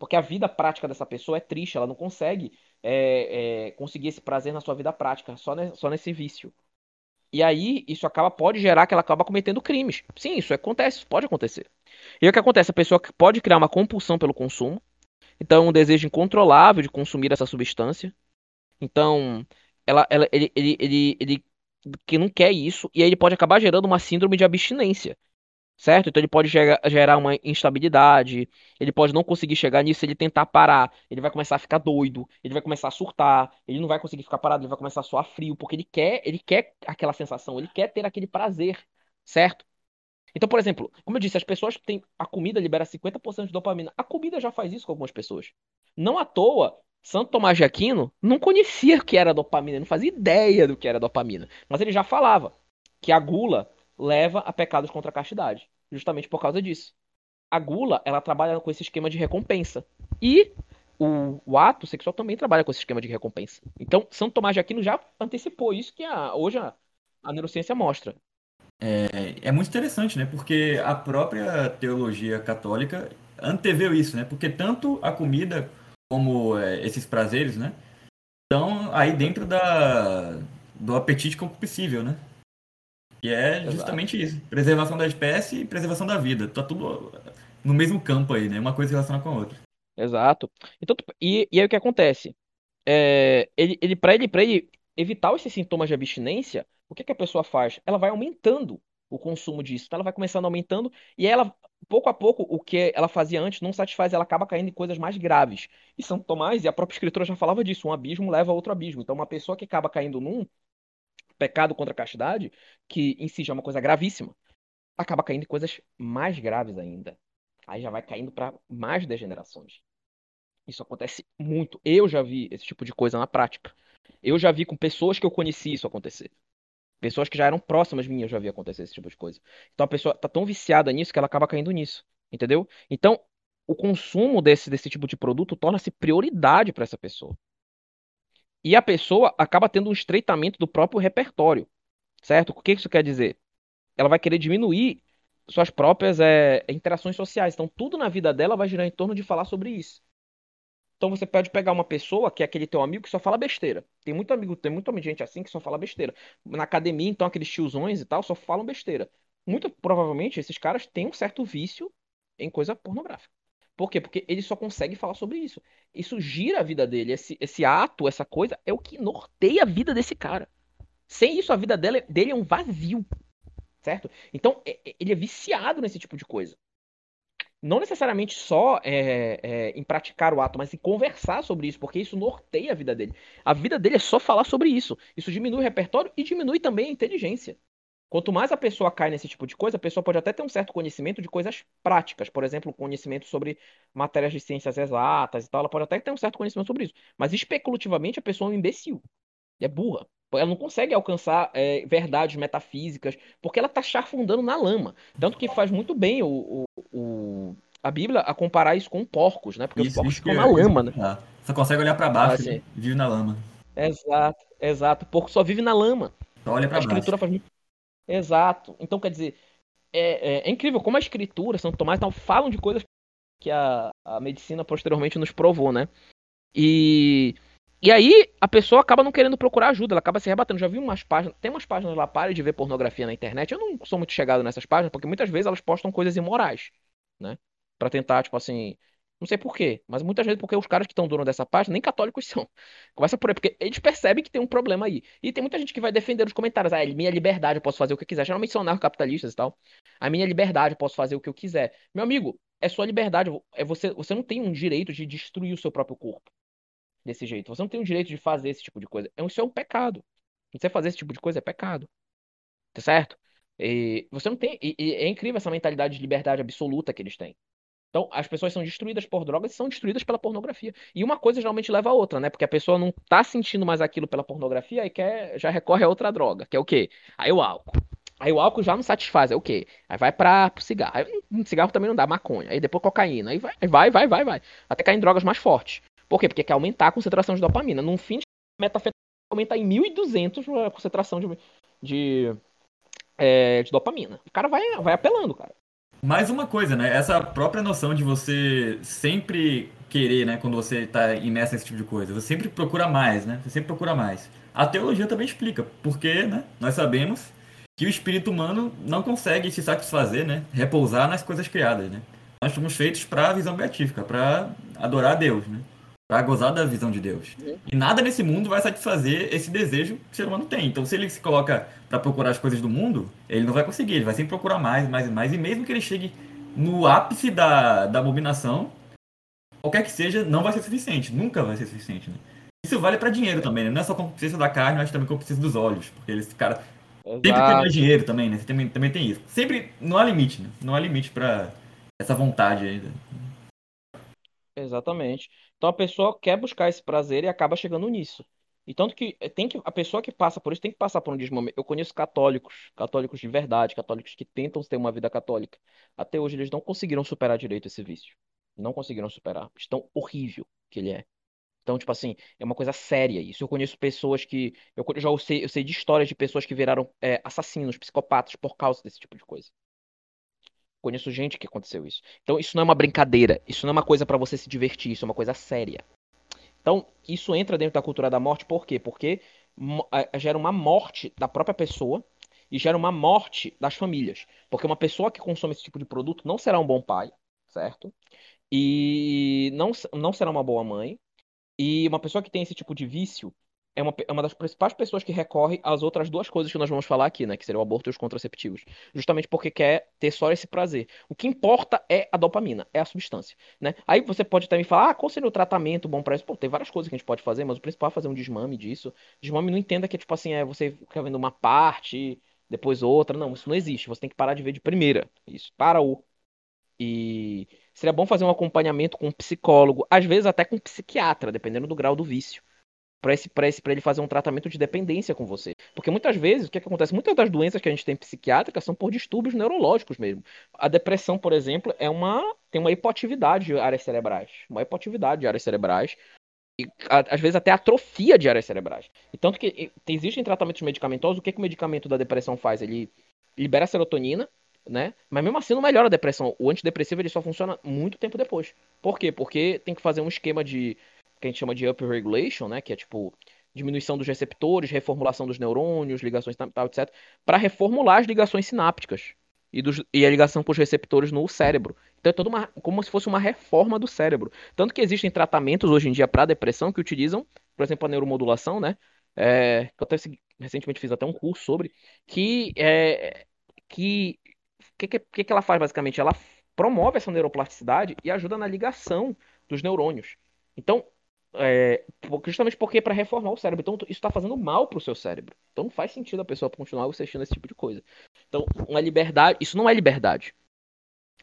Porque a vida prática dessa pessoa é triste, ela não consegue é, é, conseguir esse prazer na sua vida prática, só, ne, só nesse vício. E aí, isso acaba, pode gerar que ela acaba cometendo crimes. Sim, isso acontece, pode acontecer. E o que acontece? A pessoa pode criar uma compulsão pelo consumo. Então, um desejo incontrolável de consumir essa substância. Então, ela, ela, ele, ele, ele, ele que não quer isso, e aí ele pode acabar gerando uma síndrome de abstinência certo? Então ele pode gerar uma instabilidade, ele pode não conseguir chegar nisso, ele tentar parar, ele vai começar a ficar doido, ele vai começar a surtar, ele não vai conseguir ficar parado, ele vai começar a suar frio, porque ele quer, ele quer aquela sensação, ele quer ter aquele prazer, certo? Então, por exemplo, como eu disse, as pessoas têm a comida libera 50% de dopamina. A comida já faz isso com algumas pessoas. Não à toa, Santo Tomás de Aquino não conhecia o que era dopamina, não fazia ideia do que era dopamina, mas ele já falava que a gula leva a pecados contra a castidade, justamente por causa disso. A gula, ela trabalha com esse esquema de recompensa. E o, o, ato sexual também trabalha com esse esquema de recompensa. Então, São Tomás de Aquino já antecipou isso que a, hoje a, a neurociência mostra. É, é, muito interessante, né? Porque a própria teologia católica anteveu isso, né? Porque tanto a comida como é, esses prazeres, né? Estão aí dentro da, do apetite concupiscível, né? E é justamente Exato. isso. Preservação da espécie e preservação da vida. Tá tudo no mesmo campo aí, né? Uma coisa relaciona com a outra. Exato. Então, e, e aí o que acontece? É, ele, ele, para ele, ele evitar esses sintomas de abstinência, o que, que a pessoa faz? Ela vai aumentando o consumo disso. Então ela vai começando aumentando e ela, pouco a pouco, o que ela fazia antes não satisfaz, ela acaba caindo em coisas mais graves. E São Tomás, e a própria escritura já falava disso, um abismo leva a outro abismo. Então uma pessoa que acaba caindo num pecado contra a castidade, que em si já é uma coisa gravíssima, acaba caindo em coisas mais graves ainda. Aí já vai caindo para mais degenerações. Isso acontece muito. Eu já vi esse tipo de coisa na prática. Eu já vi com pessoas que eu conheci isso acontecer. Pessoas que já eram próximas minhas já vi acontecer esse tipo de coisa. Então a pessoa tá tão viciada nisso que ela acaba caindo nisso. Entendeu? Então, o consumo desse, desse tipo de produto torna-se prioridade para essa pessoa. E a pessoa acaba tendo um estreitamento do próprio repertório. Certo? O que isso quer dizer? Ela vai querer diminuir suas próprias é, interações sociais. Então, tudo na vida dela vai girar em torno de falar sobre isso. Então você pode pegar uma pessoa que é aquele teu amigo que só fala besteira. Tem muito amigo, tem muita gente assim que só fala besteira. Na academia, então, aqueles tiozões e tal só falam besteira. Muito provavelmente esses caras têm um certo vício em coisa pornográfica. Por quê? Porque ele só consegue falar sobre isso. Isso gira a vida dele. Esse, esse ato, essa coisa, é o que norteia a vida desse cara. Sem isso, a vida dele, dele é um vazio. Certo? Então, ele é viciado nesse tipo de coisa não necessariamente só é, é, em praticar o ato, mas em conversar sobre isso, porque isso norteia a vida dele. A vida dele é só falar sobre isso. Isso diminui o repertório e diminui também a inteligência. Quanto mais a pessoa cai nesse tipo de coisa, a pessoa pode até ter um certo conhecimento de coisas práticas, por exemplo, conhecimento sobre matérias de ciências exatas e tal, ela pode até ter um certo conhecimento sobre isso. Mas especulativamente a pessoa é um imbecil. É burra. Ela não consegue alcançar é, verdades metafísicas, porque ela está chafundando na lama. Tanto que faz muito bem o, o, o, a Bíblia a comparar isso com porcos, né? Porque isso, os porcos ficam na lama, né? Ah, só consegue olhar para baixo, ah, né? vive na lama. Exato, exato. O porco só vive na lama. Só olha para baixo. A escritura faz muito... Exato. Então, quer dizer, é, é, é, incrível como a escritura, São Tomás, então, falam de coisas que a, a medicina posteriormente nos provou, né? E e aí a pessoa acaba não querendo procurar ajuda, ela acaba se rebatendo. Já vi umas páginas, tem umas páginas lá, pare de ver pornografia na internet. Eu não sou muito chegado nessas páginas, porque muitas vezes elas postam coisas imorais, né? Pra tentar, tipo assim, não sei por quê, mas muitas vezes porque os caras que estão dono dessa página nem católicos são. Começa por aí, porque eles percebem que tem um problema aí. E tem muita gente que vai defender os comentários. Ah, minha liberdade, eu posso fazer o que eu quiser. Geralmente são anarcocapitalistas e tal. A minha liberdade, eu posso fazer o que eu quiser. Meu amigo, é sua liberdade. É você, você não tem um direito de destruir o seu próprio corpo desse jeito. Você não tem o direito de fazer esse tipo de coisa. É isso é um pecado. Você fazer esse tipo de coisa é pecado. Tá certo? E você não tem. E, e é incrível essa mentalidade de liberdade absoluta que eles têm. Então, as pessoas são destruídas por drogas e são destruídas pela pornografia. E uma coisa geralmente leva a outra, né? Porque a pessoa não tá sentindo mais aquilo pela pornografia e quer, já recorre a outra droga, que é o quê? Aí o álcool. Aí o álcool já não satisfaz, é o quê? Aí vai para pro cigarro. Aí, cigarro também não dá, maconha. Aí depois cocaína. Aí vai, vai, vai, vai, vai. Até cair em drogas mais fortes. Por quê? Porque quer aumentar a concentração de dopamina. Num fim de metafetamina aumentar em 1.200 a concentração de, de, é, de, dopamina. O cara vai, vai apelando, cara. Mais uma coisa, né? Essa própria noção de você sempre querer, né? Quando você está imerso nesse tipo de coisa. Você sempre procura mais, né? Você sempre procura mais. A teologia também explica. Porque, né? Nós sabemos que o espírito humano não consegue se satisfazer, né? Repousar nas coisas criadas, né? Nós somos feitos para a visão beatífica, para adorar a Deus, né? Para gozar da visão de Deus. Uhum. E nada nesse mundo vai satisfazer esse desejo que o ser humano tem. Então, se ele se coloca para procurar as coisas do mundo, ele não vai conseguir, ele vai sempre procurar mais, mais e mais. E mesmo que ele chegue no ápice da, da abominação, qualquer que seja, não vai ser suficiente. Nunca vai ser suficiente. Né? Isso vale para dinheiro também, né? Não é só consciência da carne, mas também consciência dos olhos. Porque eles, cara, Exato. sempre tem mais dinheiro também, né? Você também, também tem isso. Sempre não há limite, né? Não há limite para essa vontade aí. Exatamente. Então a pessoa quer buscar esse prazer e acaba chegando nisso. E tanto que tem que a pessoa que passa por isso tem que passar por um desmamento. Eu conheço católicos, católicos de verdade, católicos que tentam ter uma vida católica. Até hoje eles não conseguiram superar direito esse vício. Não conseguiram superar. Tão horrível que ele é. Então, tipo assim, é uma coisa séria isso. Eu conheço pessoas que. Eu já sei, eu sei de histórias de pessoas que viraram é, assassinos, psicopatas por causa desse tipo de coisa. Conheço gente que aconteceu isso. Então, isso não é uma brincadeira. Isso não é uma coisa para você se divertir. Isso é uma coisa séria. Então, isso entra dentro da cultura da morte, por quê? Porque gera uma morte da própria pessoa e gera uma morte das famílias. Porque uma pessoa que consome esse tipo de produto não será um bom pai, certo? E não, não será uma boa mãe. E uma pessoa que tem esse tipo de vício é uma, é uma das principais pessoas que recorre às outras duas coisas que nós vamos falar aqui, né? Que seria o aborto e os contraceptivos. Justamente porque quer ter só esse prazer. O que importa é a dopamina, é a substância, né? Aí você pode também falar, ah, qual seria o tratamento bom para isso? Pô, tem várias coisas que a gente pode fazer, mas o principal é fazer um desmame disso. Desmame não entenda que, tipo assim, é você fica vendo uma parte, depois outra. Não, isso não existe. Você tem que parar de ver de primeira. Isso, para o. E seria bom fazer um acompanhamento com um psicólogo, às vezes até com um psiquiatra, dependendo do grau do vício para esse, pra esse, ele fazer um tratamento de dependência com você. Porque muitas vezes, o que, é que acontece? Muitas das doenças que a gente tem psiquiátricas são por distúrbios neurológicos mesmo. A depressão, por exemplo, é uma tem uma hipoatividade de áreas cerebrais. Uma hipoatividade de áreas cerebrais. E, às vezes até atrofia de áreas cerebrais. E tanto que existem tratamentos medicamentosos, o que, que o medicamento da depressão faz? Ele libera serotonina, né? Mas mesmo assim não melhora a depressão. O antidepressivo ele só funciona muito tempo depois. Por quê? Porque tem que fazer um esquema de que a gente chama de upregulation, né, que é tipo diminuição dos receptores, reformulação dos neurônios, ligações tal, etc, para reformular as ligações sinápticas e, dos, e, a ligação com os receptores no cérebro. Então é toda uma, como se fosse uma reforma do cérebro. Tanto que existem tratamentos hoje em dia para depressão que utilizam, por exemplo, a neuromodulação, né? É, que eu até recentemente fiz até um curso sobre, que é, que que, que, que ela faz basicamente? Ela promove essa neuroplasticidade e ajuda na ligação dos neurônios. Então, é, justamente porque é para reformar o cérebro. Então, isso está fazendo mal para o seu cérebro. Então, não faz sentido a pessoa continuar assistindo esse tipo de coisa. Então, uma liberdade. Isso não é liberdade.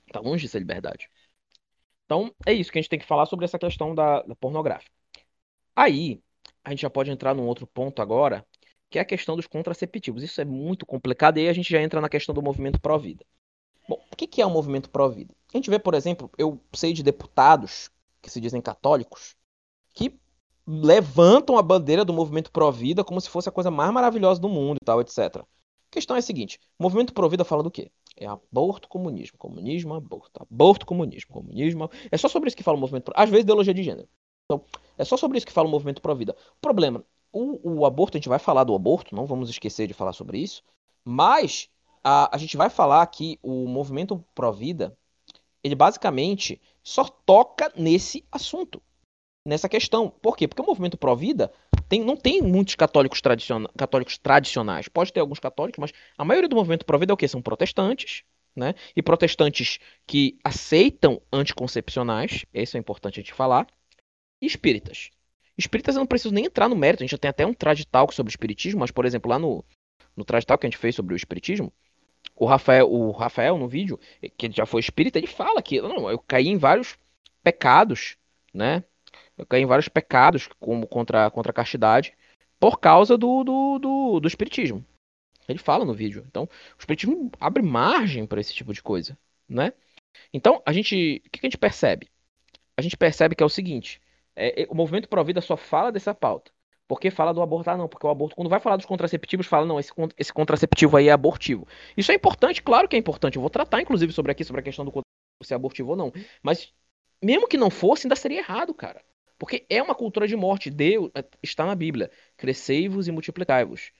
Está longe de ser liberdade. Então, é isso que a gente tem que falar sobre essa questão da, da pornográfica. Aí, a gente já pode entrar num outro ponto agora, que é a questão dos contraceptivos. Isso é muito complicado e aí a gente já entra na questão do movimento pró-vida. Bom, o que é o movimento pró-vida? A gente vê, por exemplo, eu sei de deputados que se dizem católicos que levantam a bandeira do movimento Pro-Vida como se fosse a coisa mais maravilhosa do mundo e tal, etc. A questão é a seguinte: o movimento Pro-Vida fala do quê? É aborto, comunismo, comunismo, aborto, aborto, comunismo, comunismo. É só sobre isso que fala o movimento pro... Às vezes ideologia de gênero. Então, é só sobre isso que fala o movimento Pro-Vida. O problema, o, o, aborto, a gente vai falar do aborto, não vamos esquecer de falar sobre isso, mas a, a gente vai falar que o movimento Pro-Vida, ele basicamente só toca nesse assunto nessa questão. Por quê? Porque o movimento pró-vida tem, não tem muitos católicos, tradiciona, católicos tradicionais. Pode ter alguns católicos, mas a maioria do movimento pró-vida é o quê? São protestantes, né? E protestantes que aceitam anticoncepcionais, isso é importante a gente falar, e espíritas. Espíritas eu não preciso nem entrar no mérito, a gente já tem até um traditalk sobre espiritismo, mas, por exemplo, lá no, no traditalk que a gente fez sobre o espiritismo, o Rafael, o Rafael, no vídeo, que ele já foi espírita, ele fala que não, eu caí em vários pecados, né? Eu caí em vários pecados como contra, contra a castidade por causa do, do, do, do espiritismo. Ele fala no vídeo. Então, o espiritismo abre margem para esse tipo de coisa, né? Então, a gente, o que a gente percebe? A gente percebe que é o seguinte: é, é, o movimento Pro Vida só fala dessa pauta. Porque fala do aborto, ah, não, porque o aborto, quando vai falar dos contraceptivos, fala, não, esse, esse contraceptivo aí é abortivo. Isso é importante, claro que é importante. Eu vou tratar, inclusive, sobre aqui, sobre a questão do contraceptivo ser abortivo ou não. Mas, mesmo que não fosse, ainda seria errado, cara. Porque é uma cultura de morte. Deus é, está na Bíblia. Crescei-vos e multiplicai-vos.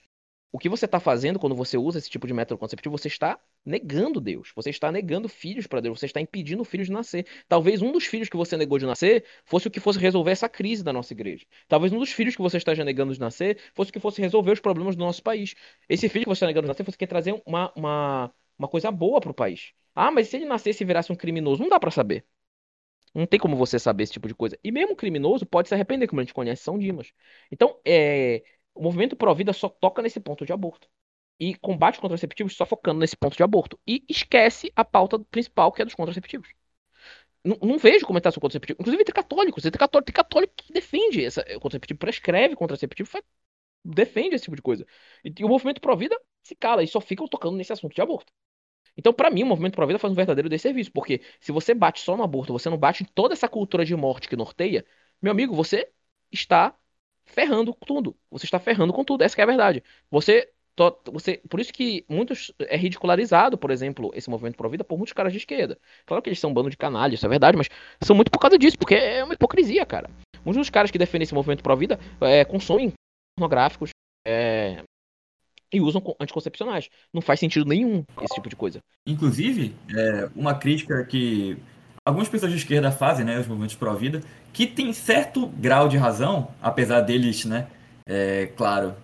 O que você está fazendo quando você usa esse tipo de método conceptivo, você está negando Deus. Você está negando filhos para Deus. Você está impedindo filhos de nascer. Talvez um dos filhos que você negou de nascer fosse o que fosse resolver essa crise da nossa igreja. Talvez um dos filhos que você está negando de nascer fosse o que fosse resolver os problemas do nosso país. Esse filho que você está negando de nascer fosse que trazer uma, uma, uma coisa boa para o país. Ah, mas se ele nascesse e virasse um criminoso, não dá para saber. Não tem como você saber esse tipo de coisa. E mesmo criminoso pode se arrepender, como a gente conhece São Dimas. Então, é, o movimento pró-vida só toca nesse ponto de aborto. E combate contraceptivos só focando nesse ponto de aborto. E esquece a pauta principal, que é dos contraceptivos. não, não vejo comentação contraceptiva. Inclusive entre católicos. Entre católicos, tem católico que defende essa, o contraceptivo, prescreve contraceptivo, faz, defende esse tipo de coisa. E, e o movimento pró-vida se cala e só ficam tocando nesse assunto de aborto. Então, para mim, o movimento pró-vida faz um verdadeiro desserviço, porque se você bate só no aborto, você não bate em toda essa cultura de morte que norteia, meu amigo, você está ferrando com tudo. Você está ferrando com tudo, essa é a verdade. Você você, por isso que muitos é ridicularizado, por exemplo, esse movimento pro vida por muitos caras de esquerda. Claro que eles são um bando de canalha, isso é verdade, mas são muito por causa disso, porque é uma hipocrisia, cara. Muitos dos caras que defendem esse movimento pro vida é, consomem pornográficos é, e usam anticoncepcionais. Não faz sentido nenhum esse tipo de coisa. Inclusive, é, uma crítica que algumas pessoas de esquerda fazem, né, os movimentos pro vida, que tem certo grau de razão, apesar deles, né, é, claro,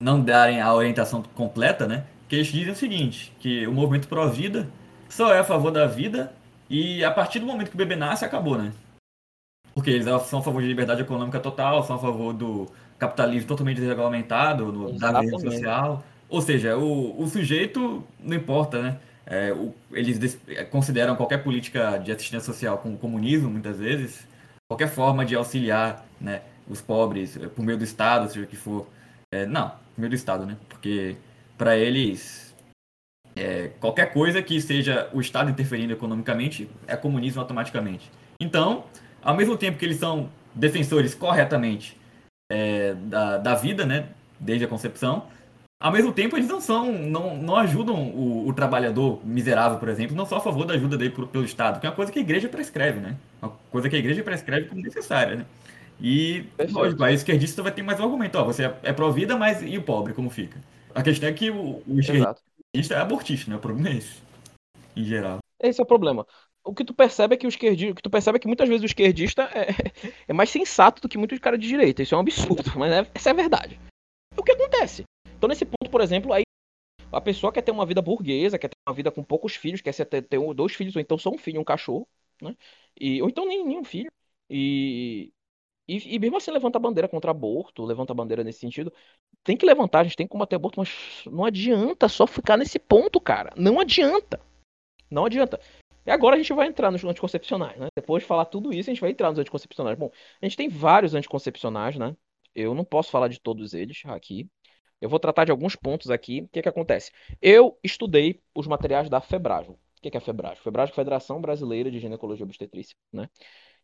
não darem a orientação completa, né? Que eles dizem o seguinte, que o movimento pró-vida só é a favor da vida e a partir do momento que o bebê nasce, acabou, né? Porque eles são a favor de liberdade econômica total, são a favor do capitalismo totalmente desregulamentado, do, da rede social. Ou seja, o, o sujeito não importa, né? É, o, eles é, consideram qualquer política de assistência social como comunismo, muitas vezes, qualquer forma de auxiliar né, os pobres por meio do Estado, seja o que for. É, não, primeiro do Estado, né? Porque para eles é, qualquer coisa que seja o Estado interferindo economicamente é comunismo automaticamente. Então, ao mesmo tempo que eles são defensores corretamente é, da, da vida, né? Desde a concepção, ao mesmo tempo eles não são, não, não ajudam o, o trabalhador miserável, por exemplo, não só a favor da ajuda dele pelo, pelo Estado, que é uma coisa que a igreja prescreve, né? Uma coisa que a igreja prescreve como necessária, né? E, Perfeito. lógico, a esquerdista vai ter mais um argumento. Ó, você é, é pró-vida, mas e o pobre, como fica? A questão é que o, o esquerdista é abortista, né? O problema é esse, em geral. Esse é o problema. O que tu percebe é que o esquerdista, o que tu percebe é que muitas vezes o esquerdista é, é mais sensato do que muitos caras de direita. Isso é um absurdo, mas é, essa é a verdade. O que acontece? Então, nesse ponto, por exemplo, aí a pessoa quer ter uma vida burguesa, quer ter uma vida com poucos filhos, quer ter, ter dois filhos, ou então só um filho um cachorro, né? E, ou então nem, nem um filho. E, e, e mesmo assim levanta a bandeira contra aborto, levanta a bandeira nesse sentido. Tem que levantar, a gente tem que combater aborto, mas não adianta só ficar nesse ponto, cara. Não adianta. Não adianta. E agora a gente vai entrar nos anticoncepcionais, né? Depois de falar tudo isso, a gente vai entrar nos anticoncepcionais. Bom, a gente tem vários anticoncepcionais, né? Eu não posso falar de todos eles aqui. Eu vou tratar de alguns pontos aqui. O que, que acontece? Eu estudei os materiais da FEBRAGO. O que, que é a? FEBRAGO é Federação Brasileira de Ginecologia e Obstetrícia, né?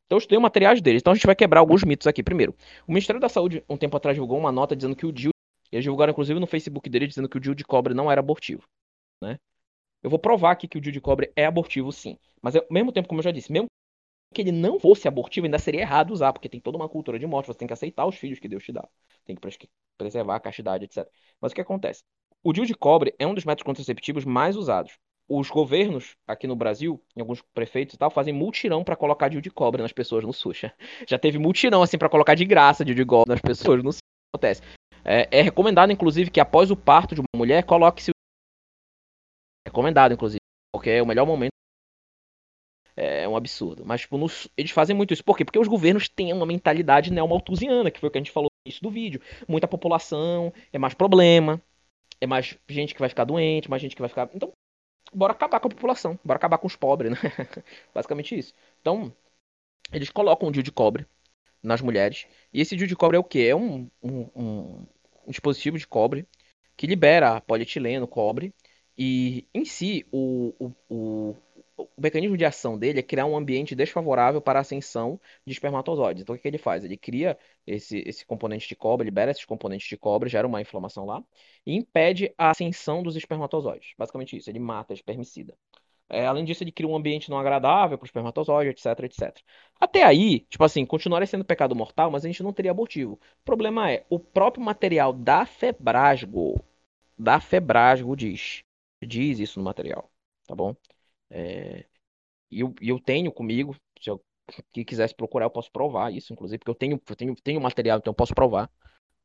Então eu estudei materiais deles. Então a gente vai quebrar alguns mitos aqui. Primeiro, o Ministério da Saúde, um tempo atrás, divulgou uma nota dizendo que o DIU. Eles divulgaram, inclusive, no Facebook dele, dizendo que o DIU de cobre não era abortivo. Né? Eu vou provar aqui que o DIU de cobre é abortivo, sim. Mas ao mesmo tempo, como eu já disse, mesmo que ele não fosse abortivo, ainda seria errado usar, porque tem toda uma cultura de morte, você tem que aceitar os filhos que Deus te dá. Tem que preservar a castidade, etc. Mas o que acontece? O DIU de cobre é um dos métodos contraceptivos mais usados os governos aqui no Brasil, em alguns prefeitos e tal, fazem multirão para colocar DIU de cobre nas pessoas no SUS. Já teve multirão assim para colocar de graça DIU de cobre nas pessoas no SUS. Acontece. É, é, recomendado, inclusive, que após o parto de uma mulher, coloque-se. Recomendado, inclusive, porque é o melhor momento. É um absurdo. Mas, tipo, eles fazem muito isso. Por quê? Porque os governos têm uma mentalidade neomalthusiana, que foi o que a gente falou no início do vídeo. Muita população, é mais problema, é mais gente que vai ficar doente, mais gente que vai ficar. Então, bora acabar com a população, bora acabar com os pobres, né? Basicamente isso. Então, eles colocam um DIU de cobre nas mulheres. E esse DIU de cobre é o que? É um, um, um dispositivo de cobre que libera polietileno, cobre. E em si, o, o, o, o mecanismo de ação dele é criar um ambiente desfavorável para a ascensão de espermatozoides. Então, o que, que ele faz? Ele cria esse, esse componente de cobre, libera esses componentes de cobre, gera uma inflamação lá, e impede a ascensão dos espermatozoides. Basicamente isso, ele mata, é espermicida. É, além disso, ele cria um ambiente não agradável para o espermatozoide, etc, etc. Até aí, tipo assim, continuaria sendo pecado mortal, mas a gente não teria abortivo. O problema é, o próprio material da Febrasgo, da Febrasgo diz, diz isso no material, tá bom? É, e eu, eu tenho comigo, se eu que quisesse procurar, eu posso provar isso, inclusive, porque eu tenho, eu tenho, tenho material, então eu posso provar.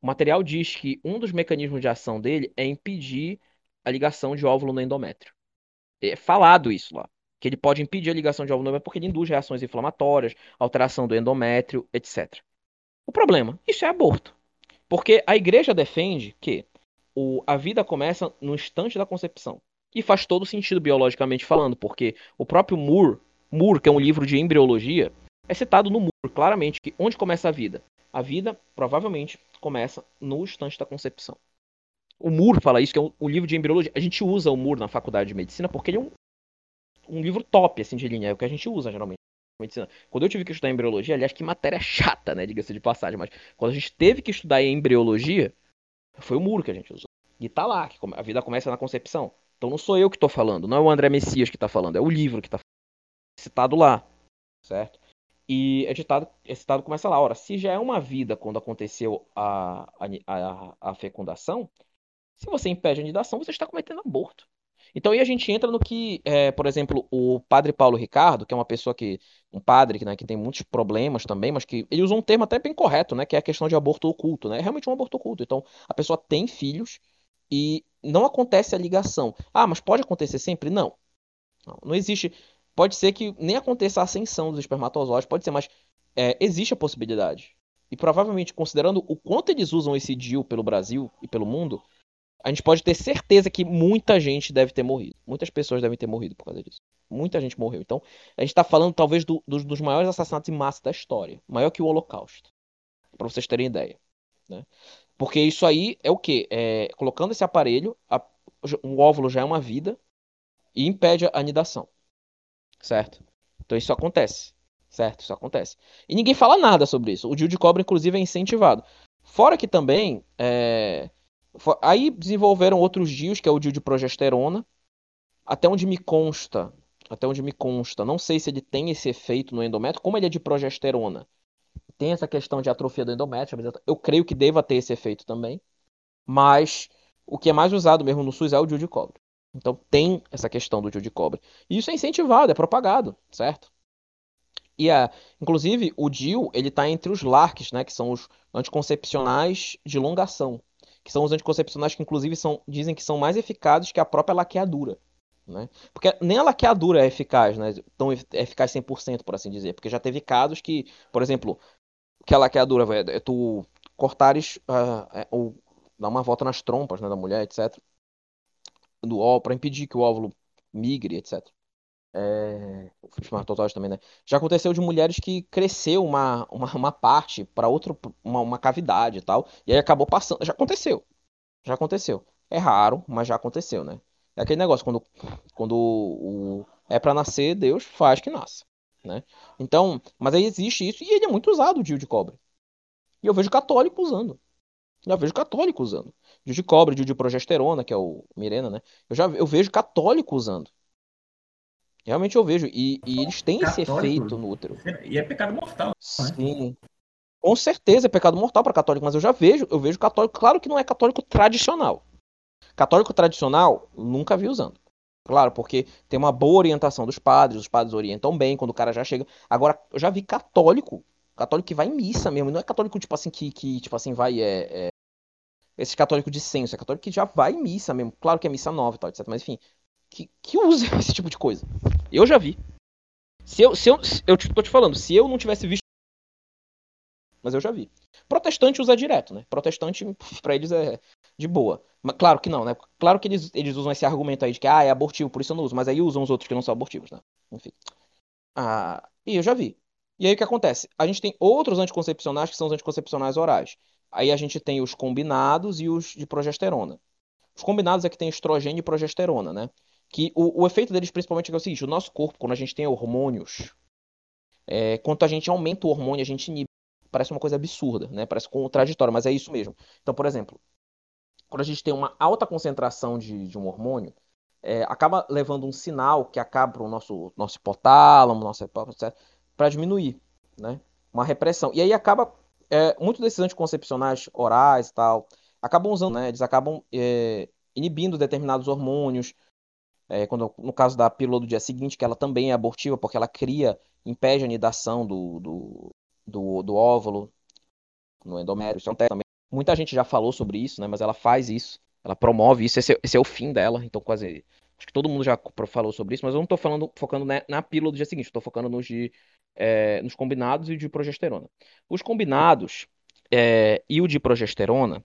O material diz que um dos mecanismos de ação dele é impedir a ligação de óvulo no endométrio. É falado isso lá. Que ele pode impedir a ligação de óvulo no endométrio porque ele induz reações inflamatórias, alteração do endométrio, etc. O problema, isso é aborto. Porque a igreja defende que o, a vida começa no instante da concepção. E faz todo sentido biologicamente falando, porque o próprio Moore, Moore, que é um livro de embriologia, é citado no Moore claramente que onde começa a vida? A vida provavelmente começa no instante da concepção. O Moore fala isso, que é um, um, livro de embriologia. A gente usa o Moore na faculdade de medicina porque ele é um, um livro top, assim, de linha. É o que a gente usa, geralmente. Medicina. Quando eu tive que estudar embriologia, aliás, que matéria chata, né? Diga-se de passagem, mas quando a gente teve que estudar embriologia, foi o Moore que a gente usou. E tá lá, que a vida começa na concepção. Então não sou eu que estou falando, não é o André Messias que está falando, é o livro que está citado lá, certo? E é citado, é citado começa lá, ora, se já é uma vida quando aconteceu a, a, a, a fecundação, se você impede a anidação, você está cometendo aborto. Então aí a gente entra no que, é, por exemplo, o padre Paulo Ricardo, que é uma pessoa que, um padre né, que tem muitos problemas também, mas que ele usa um termo até bem correto, né, que é a questão de aborto oculto, né? É realmente um aborto oculto. Então a pessoa tem filhos e não acontece a ligação. Ah, mas pode acontecer sempre? Não. Não, não existe. Pode ser que nem aconteça a ascensão dos espermatozoides, pode ser, mas é, existe a possibilidade. E provavelmente, considerando o quanto eles usam esse DIU pelo Brasil e pelo mundo, a gente pode ter certeza que muita gente deve ter morrido. Muitas pessoas devem ter morrido por causa disso. Muita gente morreu. Então, a gente está falando talvez do, do, dos maiores assassinatos em massa da história. Maior que o Holocausto. Para vocês terem ideia. Né? Porque isso aí é o quê? É, colocando esse aparelho, a, o óvulo já é uma vida e impede a anidação. Certo? Então isso acontece. Certo? Isso acontece. E ninguém fala nada sobre isso. O DIU de cobra, inclusive, é incentivado. Fora que também é, Aí desenvolveram outros DIUs, que é o DIU de progesterona. Até onde me consta, até onde me consta, não sei se ele tem esse efeito no endométrio, como ele é de progesterona. Tem essa questão de atrofia do endométrio, eu creio que deva ter esse efeito também. Mas o que é mais usado mesmo no SUS é o DIU de cobre. Então tem essa questão do DIU de cobre. E isso é incentivado, é propagado, certo? E a, inclusive o DIU, ele está entre os LARCs, né, que são os anticoncepcionais de longação que são os anticoncepcionais que inclusive são, dizem que são mais eficazes que a própria laqueadura. Né? Porque nem a laqueadura é eficaz, né? tão eficaz 100%, por assim dizer. Porque já teve casos que, por exemplo, que a laqueadura é tu cortares uh, é, ou dar uma volta nas trompas né, da mulher, etc. Do óvulo, para impedir que o óvulo migre, etc. É, espermatozoide também, né? Já aconteceu de mulheres que cresceu uma, uma, uma parte para outro, uma, uma cavidade e tal, e aí acabou passando. Já aconteceu. Já aconteceu. É raro, mas já aconteceu, né? É aquele negócio, quando, quando o, é para nascer, Deus faz que nasça, né? Então, mas aí existe isso, e ele é muito usado, o DIU de cobre. E eu vejo católico usando. Já vejo católico usando. DIU de cobre, DIU de progesterona, que é o Mirena, né? Eu já eu vejo católico usando. Realmente eu vejo. E, e eles têm Católico. esse efeito no útero. E é pecado mortal. Né? Sim. Né? Com certeza é pecado mortal para católico, mas eu já vejo, eu vejo católico, claro que não é católico tradicional. Católico tradicional, nunca vi usando. Claro, porque tem uma boa orientação dos padres, os padres orientam bem quando o cara já chega. Agora, eu já vi católico, católico que vai em missa mesmo, não é católico tipo assim que, que tipo assim vai é, é... esse católico de senso, é católico que já vai em missa mesmo. Claro que é missa nova e tal, etc. Mas enfim, que, que usa esse tipo de coisa. Eu já vi. Se eu, se eu, eu tô te falando, se eu não tivesse visto. Mas eu já vi. Protestante usa direto, né? Protestante, para eles é de boa. Mas, claro que não, né? Claro que eles, eles usam esse argumento aí de que ah, é abortivo, por isso eu não uso. Mas aí usam os outros que não são abortivos, né? Enfim. Ah, e eu já vi. E aí o que acontece? A gente tem outros anticoncepcionais que são os anticoncepcionais orais. Aí a gente tem os combinados e os de progesterona. Os combinados é que tem estrogênio e progesterona, né? Que o, o efeito deles principalmente é o seguinte: o nosso corpo, quando a gente tem hormônios, é, quanto a gente aumenta o hormônio, a gente inibe. Parece uma coisa absurda, né? Parece contraditório, mas é isso mesmo. Então, por exemplo, quando a gente tem uma alta concentração de, de um hormônio, é, acaba levando um sinal que acaba para o nosso, nosso hipotálamo, nosso para diminuir, né? Uma repressão. E aí acaba, é, muitos desses anticoncepcionais orais e tal, acabam usando, né? Eles acabam é, inibindo determinados hormônios, é, quando, no caso da pílula do dia seguinte, que ela também é abortiva, porque ela cria, impede a anidação do, do, do, do óvulo no endométrio. Isso acontece também. Muita gente já falou sobre isso, né? Mas ela faz isso, ela promove isso, esse, é, esse é o fim dela. Então, quase. Acho que todo mundo já falou sobre isso, mas eu não estou falando, focando na, na pílula do dia seguinte, estou focando nos, de, é, nos combinados e de progesterona. Os combinados é, e o de progesterona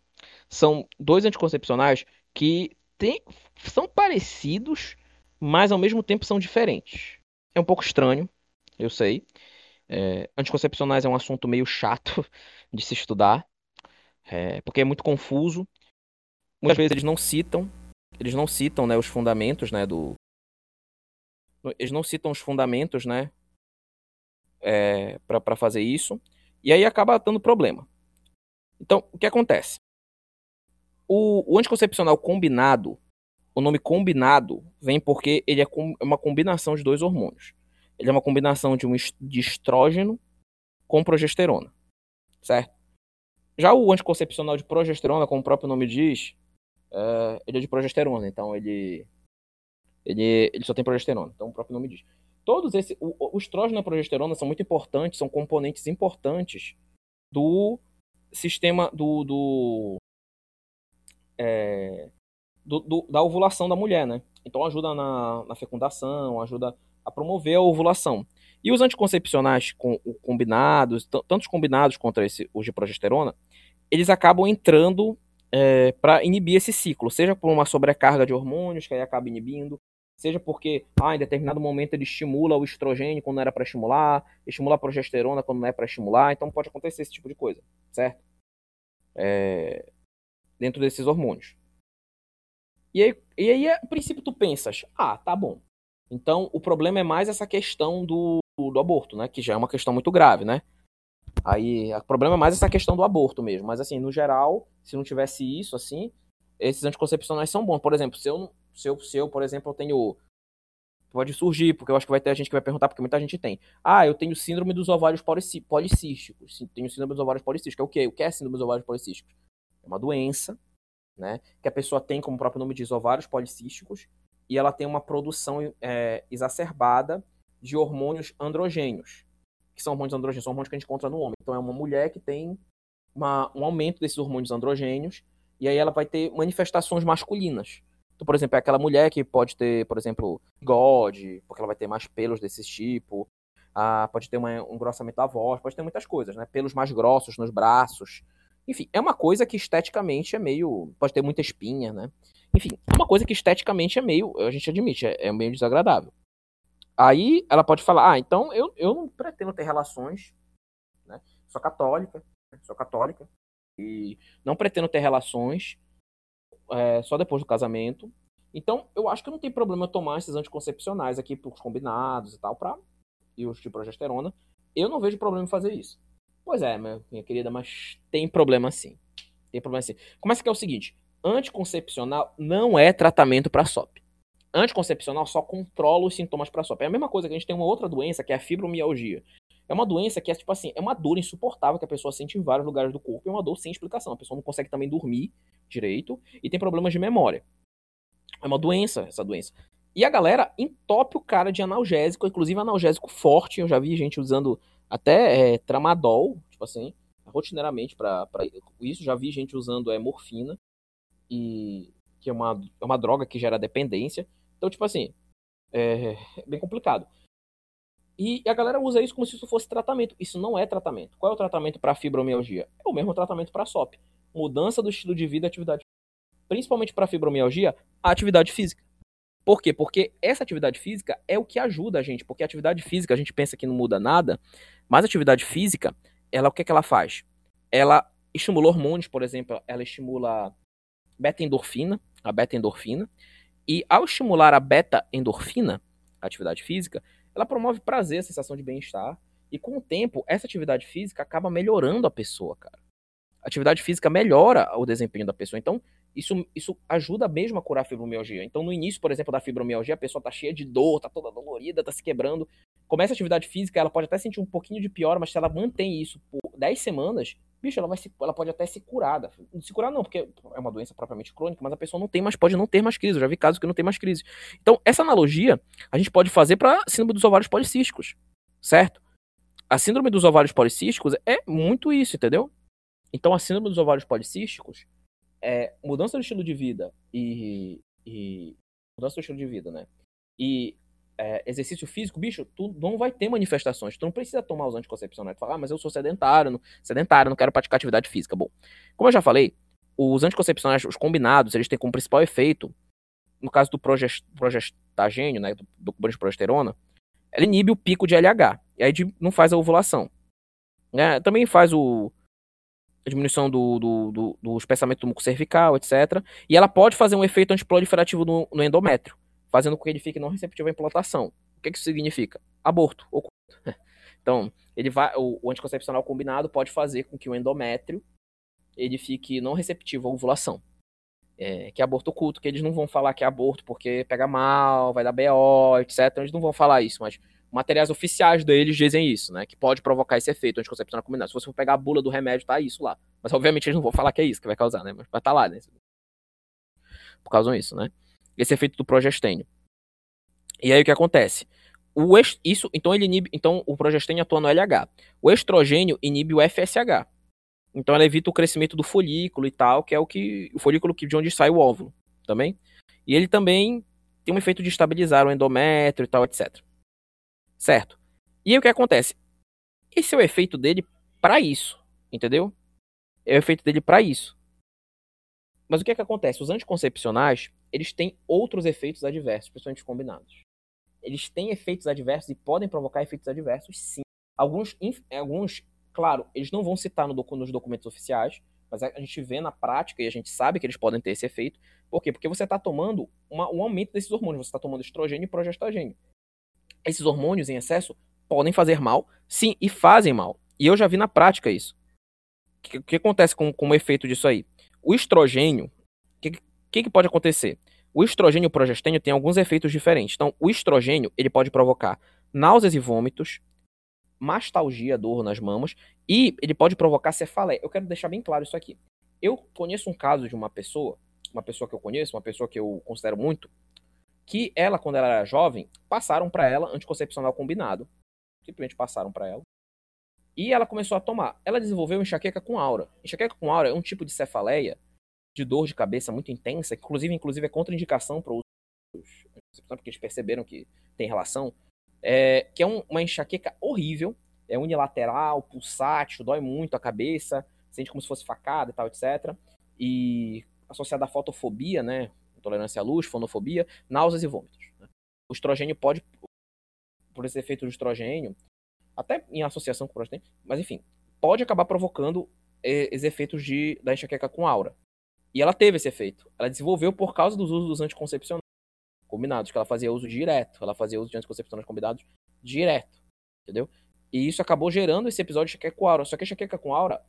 são dois anticoncepcionais que tem, são parecidos, mas ao mesmo tempo são diferentes. É um pouco estranho, eu sei. É, anticoncepcionais é um assunto meio chato de se estudar, é, porque é muito confuso. Muitas vezes eles não citam, eles não citam, né, os fundamentos, né, do, eles não citam os fundamentos, né, é, para fazer isso, e aí acaba dando problema. Então, o que acontece? O, o anticoncepcional combinado, o nome combinado vem porque ele é, com, é uma combinação de dois hormônios. Ele é uma combinação de um de estrógeno com progesterona, certo? Já o anticoncepcional de progesterona, como o próprio nome diz, é, ele é de progesterona, então ele, ele, ele só tem progesterona, então o próprio nome diz. Todos esses, o, o estrógeno e a progesterona são muito importantes, são componentes importantes do sistema do, do, é, do, do, da ovulação da mulher, né? Então ajuda na, na fecundação, ajuda a promover a ovulação. E os anticoncepcionais com, combinados, tantos combinados contra esse, os de progesterona, eles acabam entrando é, para inibir esse ciclo, seja por uma sobrecarga de hormônios que aí acaba inibindo, seja porque ah, em determinado momento ele estimula o estrogênio quando não era para estimular, estimula a progesterona quando não é para estimular, então pode acontecer esse tipo de coisa, certo? É... Dentro desses hormônios. E aí, e aí, a princípio, tu pensas, ah, tá bom. Então, o problema é mais essa questão do, do aborto, né? Que já é uma questão muito grave, né? Aí, o problema é mais essa questão do aborto mesmo. Mas, assim, no geral, se não tivesse isso, assim, esses anticoncepcionais são bons. Por exemplo, se eu, se eu, se eu por exemplo, eu tenho. Pode surgir, porque eu acho que vai ter gente que vai perguntar, porque muita gente tem. Ah, eu tenho síndrome dos ovários policísticos. Tenho síndrome dos ovários policísticos. É o quê? O que é síndrome dos ovários policísticos? É uma doença, né? Que a pessoa tem, como o próprio nome diz, ovários policísticos, e ela tem uma produção é, exacerbada de hormônios androgênios. Que são hormônios androgênios, são hormônios que a gente encontra no homem. Então é uma mulher que tem uma, um aumento desses hormônios androgênios, e aí ela vai ter manifestações masculinas. Então, por exemplo, é aquela mulher que pode ter, por exemplo, God, porque ela vai ter mais pelos desse tipo. Ah, pode ter uma, um grossamento da voz, pode ter muitas coisas, né? Pelos mais grossos nos braços. Enfim, é uma coisa que esteticamente é meio. Pode ter muita espinha, né? Enfim, é uma coisa que esteticamente é meio. A gente admite, é, é meio desagradável. Aí ela pode falar: ah, então eu, eu não pretendo ter relações, né? Sou católica, sou católica, e não pretendo ter relações é, só depois do casamento. Então, eu acho que não tem problema tomar esses anticoncepcionais aqui, por combinados e tal, pra, e os de progesterona. Eu não vejo problema em fazer isso. Pois é, minha querida, mas tem problema sim. Tem problema sim. Começa que é o seguinte: anticoncepcional não é tratamento para SOP. Anticoncepcional só controla os sintomas para SOP. É a mesma coisa que a gente tem uma outra doença que é a fibromialgia. É uma doença que é tipo assim, é uma dor insuportável que a pessoa sente em vários lugares do corpo, é uma dor sem explicação. A pessoa não consegue também dormir direito e tem problemas de memória. É uma doença, essa doença. E a galera entope o cara de analgésico, inclusive analgésico forte. Eu já vi gente usando até é, tramadol, tipo assim, rotineiramente para isso. Já vi gente usando é, morfina, e que é uma, é uma droga que gera dependência. Então, tipo assim, é, é bem complicado. E a galera usa isso como se isso fosse tratamento. Isso não é tratamento. Qual é o tratamento para fibromialgia? É o mesmo tratamento para SOP. Mudança do estilo de vida e atividade. Principalmente para fibromialgia, atividade física. Por quê? Porque essa atividade física é o que ajuda a gente. Porque a atividade física, a gente pensa que não muda nada, mas a atividade física, ela o que, é que ela faz? Ela estimula hormônios, por exemplo, ela estimula beta-endorfina, a beta-endorfina, e ao estimular a beta-endorfina, atividade física, ela promove prazer, sensação de bem-estar. E com o tempo, essa atividade física acaba melhorando a pessoa, cara. Atividade física melhora o desempenho da pessoa. Então, isso, isso ajuda mesmo a curar a fibromialgia. Então, no início, por exemplo, da fibromialgia, a pessoa tá cheia de dor, tá toda dolorida, tá se quebrando. Começa a atividade física, ela pode até sentir um pouquinho de pior, mas se ela mantém isso por 10 semanas, bicho, ela, vai se, ela pode até se curar. Não se curar não, porque é uma doença propriamente crônica, mas a pessoa não tem mais, pode não ter mais crise. Eu já vi casos que não tem mais crise. Então, essa analogia a gente pode fazer para síndrome dos ovários policísticos, certo? A síndrome dos ovários policísticos é muito isso, entendeu? Então, a síndrome dos ovários policísticos é mudança do estilo de vida e, e mudança do estilo de vida, né? E é, exercício físico, bicho, tu não vai ter manifestações. Tu não precisa tomar os anticoncepcionais. Tu fala, ah, mas eu sou sedentário, não, sedentário, não quero praticar atividade física. Bom, como eu já falei, os anticoncepcionais, os combinados, eles têm como principal efeito, no caso do progest, progestagênio, né, do, do de progesterona, ela inibe o pico de LH. E aí não faz a ovulação. Né? Também faz o, diminuição do, do, do, do espessamento do muco cervical, etc. E ela pode fazer um efeito antiproliferativo no, no endométrio, fazendo com que ele fique não receptivo à implantação. O que, que isso significa? Aborto. Então, ele vai, o, o anticoncepcional combinado pode fazer com que o endométrio ele fique não receptivo à ovulação. É, que é aborto oculto, que eles não vão falar que é aborto porque pega mal, vai dar BO, etc. Eles não vão falar isso, mas materiais oficiais deles dizem isso, né? Que pode provocar esse efeito anticoncepcional combinado. Se você for pegar a bula do remédio, tá isso lá. Mas obviamente eles não vão falar que é isso que vai causar, né? Mas vai tá lá, né? Por causa disso, né? Esse efeito do progestênio. E aí o que acontece? O est... isso, então ele inibe, então o progestênio atua no LH. O estrogênio inibe o FSH. Então ela evita o crescimento do folículo e tal, que é o que o folículo que de onde sai o óvulo, também. E ele também tem um efeito de estabilizar o endométrio e tal, etc. Certo? E aí o que acontece? Esse é o efeito dele para isso, entendeu? É o efeito dele para isso. Mas o que é que acontece? Os anticoncepcionais, eles têm outros efeitos adversos, principalmente combinados. Eles têm efeitos adversos e podem provocar efeitos adversos, sim. Alguns, alguns claro, eles não vão citar no docu nos documentos oficiais, mas a gente vê na prática e a gente sabe que eles podem ter esse efeito. Por quê? Porque você está tomando uma, um aumento desses hormônios. Você está tomando estrogênio e progestogênio esses hormônios em excesso podem fazer mal, sim, e fazem mal. E eu já vi na prática isso. O que, que, acontece com, com o efeito disso aí? O estrogênio, o que, que, que, pode acontecer? O estrogênio e o progestênio têm alguns efeitos diferentes. Então, o estrogênio, ele pode provocar náuseas e vômitos, mastalgia, dor nas mamas, e ele pode provocar cefaleia. Eu quero deixar bem claro isso aqui. Eu conheço um caso de uma pessoa, uma pessoa que eu conheço, uma pessoa que eu considero muito, que ela, quando ela era jovem, passaram para ela anticoncepcional combinado. Simplesmente passaram para ela. E ela começou a tomar. Ela desenvolveu enxaqueca com aura. Enxaqueca com aura é um tipo de cefaleia, de dor de cabeça muito intensa, que inclusive, inclusive é contraindicação para o uso porque eles perceberam que tem relação. É, que é um, uma enxaqueca horrível, é unilateral, pulsátil, dói muito a cabeça, sente como se fosse facada e tal, etc. E associada à fotofobia, né? Intolerância à luz, fonofobia, náuseas e vômitos. Né? O estrogênio pode, por esse efeito do estrogênio, até em associação com o progestênio, mas enfim, pode acabar provocando esses efeitos de, da enxaqueca com aura. E ela teve esse efeito. Ela desenvolveu por causa dos usos dos anticoncepcionais combinados, que ela fazia uso direto. Ela fazia uso de anticoncepcionais combinados direto. Entendeu? E isso acabou gerando esse episódio de enxaqueca com aura. Só que enxaqueca com aura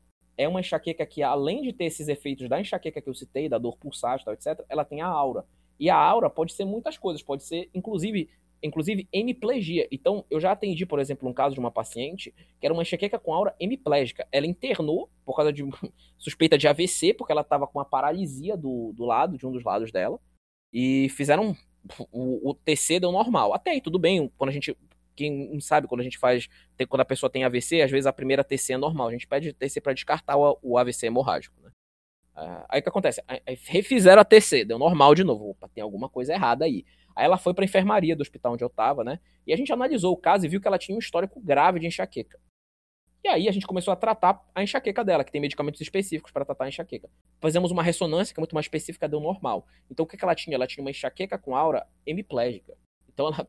é uma enxaqueca que, além de ter esses efeitos da enxaqueca que eu citei, da dor pulsátil, etc., ela tem a aura. E a aura pode ser muitas coisas, pode ser, inclusive, inclusive hemiplegia. Então, eu já atendi, por exemplo, um caso de uma paciente que era uma enxaqueca com aura hemiplégica. Ela internou por causa de suspeita de AVC, porque ela estava com uma paralisia do, do lado, de um dos lados dela, e fizeram o, o TC deu normal. Até aí, tudo bem, quando a gente quem sabe, quando a gente faz, quando a pessoa tem AVC, às vezes a primeira TC é normal. A gente pede TC para descartar o, o, AVC hemorrágico, né? Uh, aí o que acontece? Aí, refizeram a TC, deu normal de novo. Opa, tem alguma coisa errada aí. Aí ela foi para enfermaria do hospital onde eu tava, né? E a gente analisou o caso e viu que ela tinha um histórico grave de enxaqueca. E aí a gente começou a tratar a enxaqueca dela, que tem medicamentos específicos para tratar a enxaqueca. Fizemos uma ressonância que é muito mais específica, deu normal. Então o que, que ela tinha? Ela tinha uma enxaqueca com aura hemiplégica. Então ela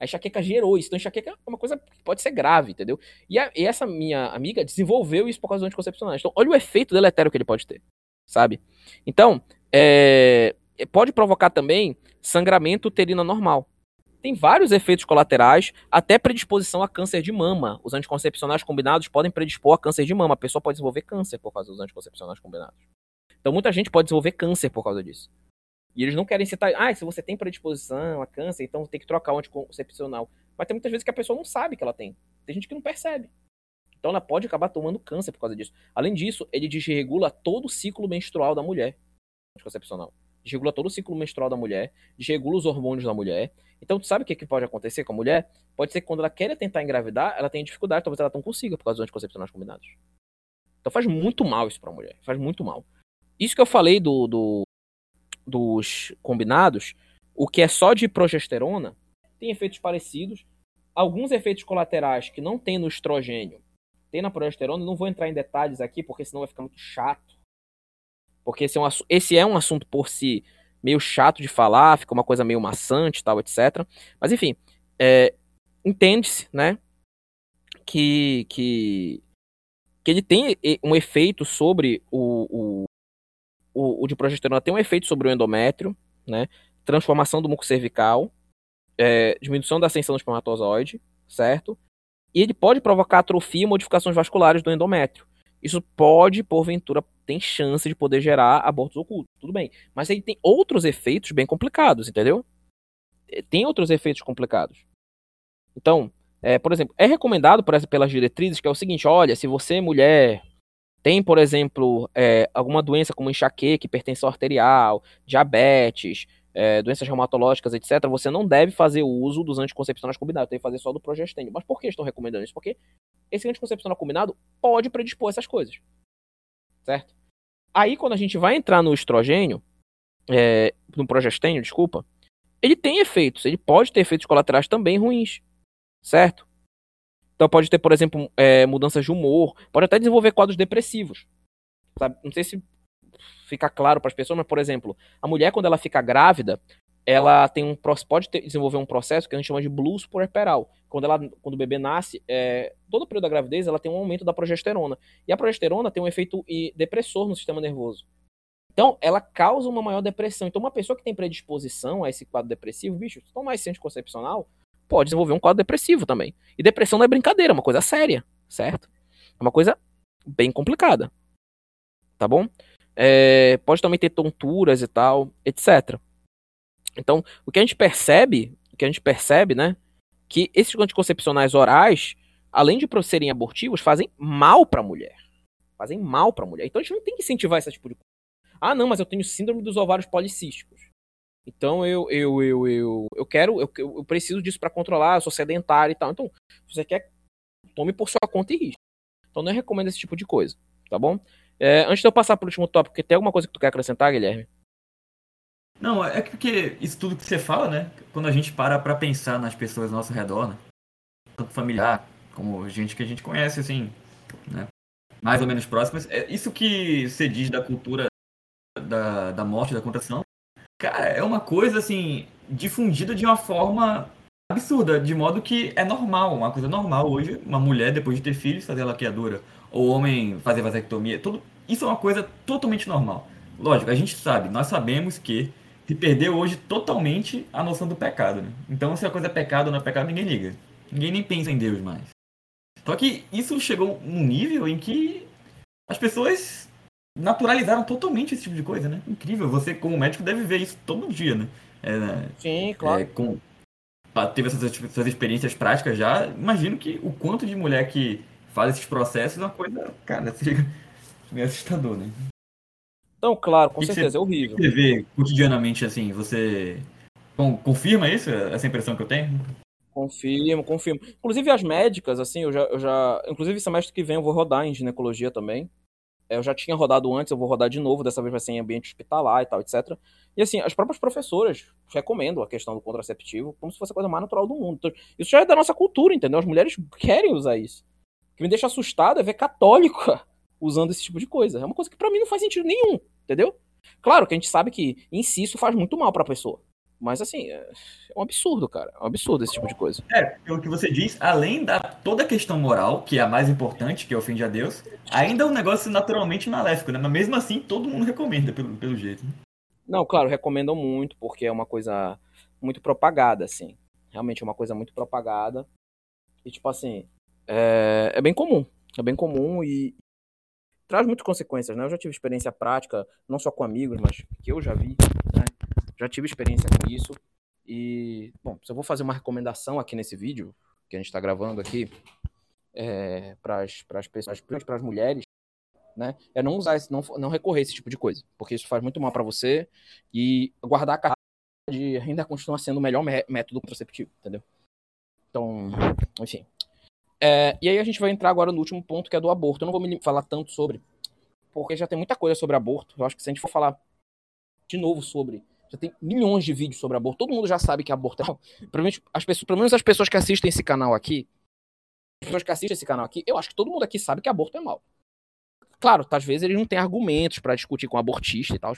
a enxaqueca gerou isso. Então, enxaqueca é uma coisa que pode ser grave, entendeu? E, a, e essa minha amiga desenvolveu isso por causa dos anticoncepcionais. Então, olha o efeito deletério que ele pode ter, sabe? Então, é, pode provocar também sangramento uterino normal. Tem vários efeitos colaterais, até predisposição a câncer de mama. Os anticoncepcionais combinados podem predispor a câncer de mama. A pessoa pode desenvolver câncer por causa dos anticoncepcionais combinados. Então, muita gente pode desenvolver câncer por causa disso. E eles não querem citar, ah, se você tem predisposição a câncer, então tem que trocar o anticoncepcional. Mas tem muitas vezes que a pessoa não sabe que ela tem. Tem gente que não percebe. Então ela pode acabar tomando câncer por causa disso. Além disso, ele desregula todo o ciclo menstrual da mulher. Anticoncepcional. Desregula todo o ciclo menstrual da mulher, desregula os hormônios da mulher. Então, tu sabe o que, que pode acontecer com a mulher? Pode ser que quando ela quer tentar engravidar, ela tenha dificuldade, talvez ela não consiga por causa dos anticoncepcionais combinados. Então faz muito mal isso pra mulher. Faz muito mal. Isso que eu falei do, do, dos combinados, o que é só de progesterona, tem efeitos parecidos. Alguns efeitos colaterais que não tem no estrogênio, tem na progesterona. Não vou entrar em detalhes aqui, porque senão vai ficar muito chato. Porque esse é um, esse é um assunto por si meio chato de falar, fica uma coisa meio maçante tal, etc. Mas enfim, é, entende-se, né, que, que, que ele tem um efeito sobre o, o, o, o de progesterona tem um efeito sobre o endométrio, né, transformação do muco cervical, é, diminuição da ascensão do espermatozoide, certo? E ele pode provocar atrofia e modificações vasculares do endométrio. Isso pode, porventura, tem chance de poder gerar abortos ocultos, tudo bem. Mas ele tem outros efeitos bem complicados, entendeu? É, tem outros efeitos complicados. Então, é, por exemplo, é recomendado por pelas diretrizes que é o seguinte: olha, se você, mulher, tem, por exemplo, é, alguma doença como enxaqueca, hipertensão arterial, diabetes, é, doenças reumatológicas, etc., você não deve fazer uso dos anticoncepcionais combinados, tem que fazer só do progestênio. Mas por que estão recomendando isso? Porque esse anticoncepcional combinado pode predispor essas coisas. Certo? Aí, quando a gente vai entrar no estrogênio, é, no progestênio, desculpa, ele tem efeitos, ele pode ter efeitos colaterais também ruins. Certo? Então pode ter, por exemplo, é, mudanças de humor, pode até desenvolver quadros depressivos. Sabe? Não sei se fica claro para as pessoas, mas, por exemplo, a mulher, quando ela fica grávida, ela tem um pode ter, desenvolver um processo que a gente chama de blues puerperal. Quando, ela, quando o bebê nasce, é, todo o período da gravidez, ela tem um aumento da progesterona. E a progesterona tem um efeito depressor no sistema nervoso. Então, ela causa uma maior depressão. Então, uma pessoa que tem predisposição a esse quadro depressivo, bicho, se tomar esse anticoncepcional, pode desenvolver um quadro depressivo também. E depressão não é brincadeira, é uma coisa séria, certo? É uma coisa bem complicada. Tá bom? é, pode também ter tonturas e tal, etc. Então, o que a gente percebe, o que a gente percebe, né, que esses anticoncepcionais orais, além de serem abortivos, fazem mal para a mulher. Fazem mal para a mulher. Então a gente não tem que incentivar esse tipo de coisa. Ah, não, mas eu tenho síndrome dos ovários policísticos. Então eu eu eu eu, eu quero eu, eu preciso disso para controlar, eu sou sedentário e tal. Então, se você quer tome por sua conta e risco. Então não recomendo esse tipo de coisa, tá bom? É, antes de eu passar para o último tópico, tem alguma coisa que tu quer acrescentar, Guilherme? Não, é porque isso tudo que você fala, né? Quando a gente para para pensar nas pessoas ao nosso redor, né? Tanto familiar, como gente que a gente conhece, assim, né? Mais ou menos próximas. É isso que você diz da cultura da, da morte, da contração, cara, é uma coisa, assim, difundida de uma forma absurda, de modo que é normal, uma coisa normal hoje, uma mulher, depois de ter filhos, fazer laqueadura o homem fazer vasectomia, tudo isso é uma coisa totalmente normal. Lógico, a gente sabe, nós sabemos que se perdeu hoje totalmente a noção do pecado. Né? Então, se a coisa é pecado ou não é pecado, ninguém liga. Ninguém nem pensa em Deus mais. Só que isso chegou num nível em que as pessoas naturalizaram totalmente esse tipo de coisa, né? Incrível. Você, como médico, deve ver isso todo dia, né? É, Sim, claro. É, com, teve essas, essas experiências práticas já. Imagino que o quanto de mulher que faz esses processos é uma coisa, cara, fica meio assustador, né? Então, claro, com certeza, você, é horrível. Você vê cotidianamente assim, você confirma isso, essa impressão que eu tenho? Confirmo, confirmo. Inclusive as médicas, assim, eu já, eu já. Inclusive, semestre que vem eu vou rodar em ginecologia também. É, eu já tinha rodado antes, eu vou rodar de novo, dessa vez vai ser em ambiente hospitalar e tal, etc. E assim, as próprias professoras recomendam a questão do contraceptivo como se fosse a coisa mais natural do mundo. Então, isso já é da nossa cultura, entendeu? As mulheres querem usar isso que me deixa assustado é ver católico usando esse tipo de coisa. É uma coisa que para mim não faz sentido nenhum, entendeu? Claro que a gente sabe que em si isso faz muito mal pra pessoa. Mas assim, é um absurdo, cara. É um absurdo esse tipo de coisa. É, pelo que você diz, além da toda a questão moral, que é a mais importante, que é ofende a Deus, ainda é um negócio naturalmente maléfico, né? Mas mesmo assim, todo mundo recomenda, pelo, pelo jeito. Não, claro, recomendam muito, porque é uma coisa muito propagada, assim. Realmente é uma coisa muito propagada. E tipo assim, é, é bem comum. É bem comum e traz muitas consequências, né? Eu já tive experiência prática, não só com amigos, mas que eu já vi, né? Já tive experiência com isso. E, bom, se eu vou fazer uma recomendação aqui nesse vídeo, que a gente está gravando aqui, é, para as pessoas, para as mulheres, né? É não usar, não, não recorrer a esse tipo de coisa, porque isso faz muito mal para você e guardar a carta de ainda continua sendo o melhor método contraceptivo, entendeu? Então, enfim, é, e aí a gente vai entrar agora no último ponto, que é do aborto. Eu não vou me falar tanto sobre, porque já tem muita coisa sobre aborto. Eu acho que se a gente for falar de novo sobre, já tem milhões de vídeos sobre aborto. Todo mundo já sabe que aborto é mal. As pessoas, pelo menos as pessoas que assistem esse canal aqui, as pessoas que assistem esse canal aqui, eu acho que todo mundo aqui sabe que aborto é mal. Claro, às vezes eles não têm argumentos para discutir com abortista e tal.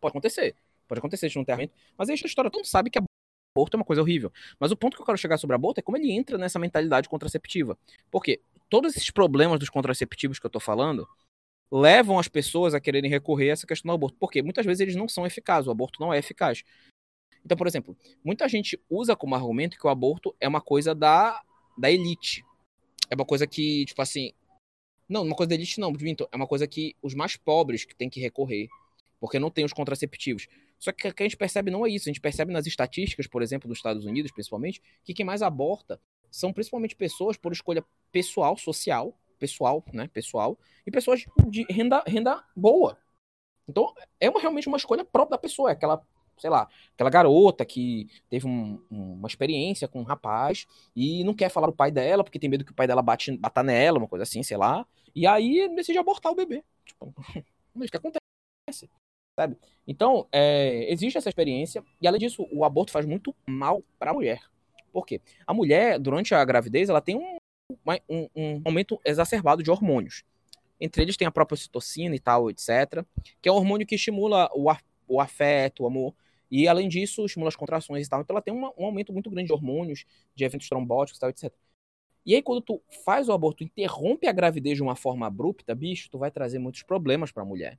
Pode acontecer. Pode acontecer, gente não tem argumento. Mas aí a história todo mundo sabe que aborto é uma coisa horrível. Mas o ponto que eu quero chegar sobre aborto é como ele entra nessa mentalidade contraceptiva. Porque todos esses problemas dos contraceptivos que eu tô falando levam as pessoas a quererem recorrer a essa questão do aborto. Porque muitas vezes eles não são eficazes, o aborto não é eficaz. Então, por exemplo, muita gente usa como argumento que o aborto é uma coisa da, da elite. É uma coisa que, tipo assim. Não, uma coisa da elite não, Vinto. É uma coisa que os mais pobres que têm que recorrer. Porque não tem os contraceptivos. Só que o que a gente percebe não é isso. A gente percebe nas estatísticas, por exemplo, dos Estados Unidos, principalmente, que quem mais aborta são principalmente pessoas por escolha pessoal, social, pessoal, né? Pessoal, e pessoas de renda, renda boa. Então, é uma, realmente uma escolha própria da pessoa. É aquela sei lá, aquela garota que teve um, uma experiência com um rapaz e não quer falar o pai dela porque tem medo que o pai dela bate, bata nela, uma coisa assim, sei lá. E aí decide abortar o bebê. Tipo, isso que acontece. Sabe? Então, é, existe essa experiência e além disso, o aborto faz muito mal para a mulher. Por quê? A mulher, durante a gravidez, ela tem um, um, um aumento exacerbado de hormônios. Entre eles tem a própria citocina e tal, etc. Que é um hormônio que estimula o, o afeto, o amor. E, além disso, estimula as contrações e tal. Então, ela tem uma, um aumento muito grande de hormônios, de eventos trombóticos e tal, etc. E aí, quando tu faz o aborto, interrompe a gravidez de uma forma abrupta, bicho, tu vai trazer muitos problemas para a mulher.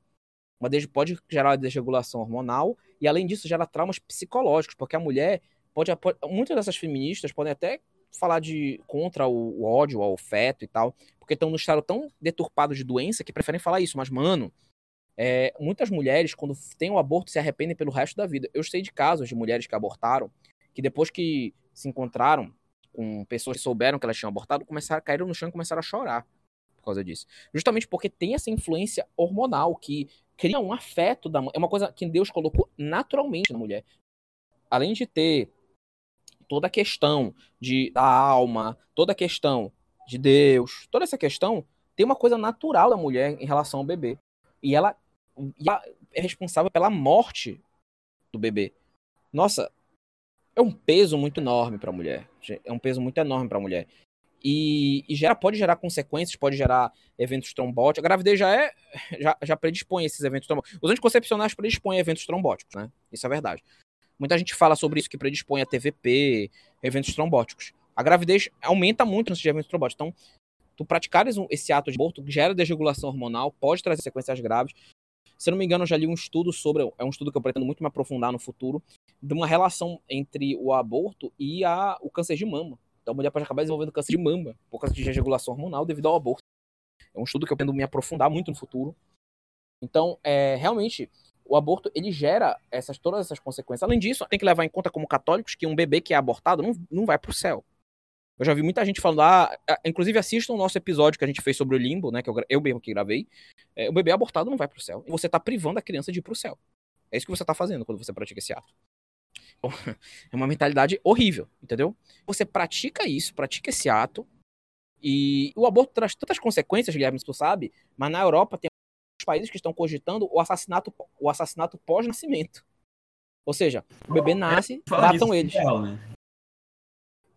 Uma pode gerar desregulação hormonal e, além disso, gera traumas psicológicos, porque a mulher pode muitas dessas feministas podem até falar de contra o, o ódio ao feto e tal, porque estão no estado tão deturpado de doença que preferem falar isso. Mas, mano, é, muitas mulheres, quando têm o aborto, se arrependem pelo resto da vida. Eu sei de casos de mulheres que abortaram, que depois que se encontraram com pessoas que souberam que elas tinham abortado, começaram, caíram no chão e começaram a chorar por causa disso. Justamente porque tem essa influência hormonal que cria um afeto da É uma coisa que Deus colocou naturalmente na mulher. Além de ter toda a questão de, da alma, toda a questão de Deus, toda essa questão, tem uma coisa natural da mulher em relação ao bebê. E ela, e ela é responsável pela morte do bebê. Nossa, é um peso muito enorme para a mulher. É um peso muito enorme para a mulher. E, e, gera, pode gerar consequências, pode gerar eventos trombóticos. A gravidez já é já, já predispõe esses eventos trombóticos. Os anticoncepcionais predispõem eventos trombóticos, né? Isso é verdade. Muita gente fala sobre isso que predispõe a TVP, eventos trombóticos. A gravidez aumenta muito de eventos trombóticos. Então, tu praticares esse ato de aborto gera desregulação hormonal, pode trazer sequências graves. Se eu não me engano, eu já li um estudo sobre, é um estudo que eu pretendo muito me aprofundar no futuro, de uma relação entre o aborto e a, o câncer de mama. Então a mulher pode acabar desenvolvendo câncer de mama por causa de desregulação hormonal devido ao aborto. É um estudo que eu pretendo me aprofundar muito no futuro. Então, é, realmente, o aborto ele gera essas, todas essas consequências. Além disso, tem que levar em conta como católicos que um bebê que é abortado não, não vai para o céu. Eu já vi muita gente falando, ah, inclusive assistam o nosso episódio que a gente fez sobre o limbo, né? Que eu, eu mesmo que gravei. É, o bebê abortado não vai pro céu. Você tá privando a criança de ir pro céu. É isso que você tá fazendo quando você pratica esse ato. Então, é uma mentalidade horrível, entendeu? Você pratica isso, pratica esse ato, e o aborto traz tantas consequências, Guilherme, se tu sabe, mas na Europa tem países que estão cogitando o assassinato, o assassinato pós-nascimento. Ou seja, o bebê nasce, matam eles. É real, né?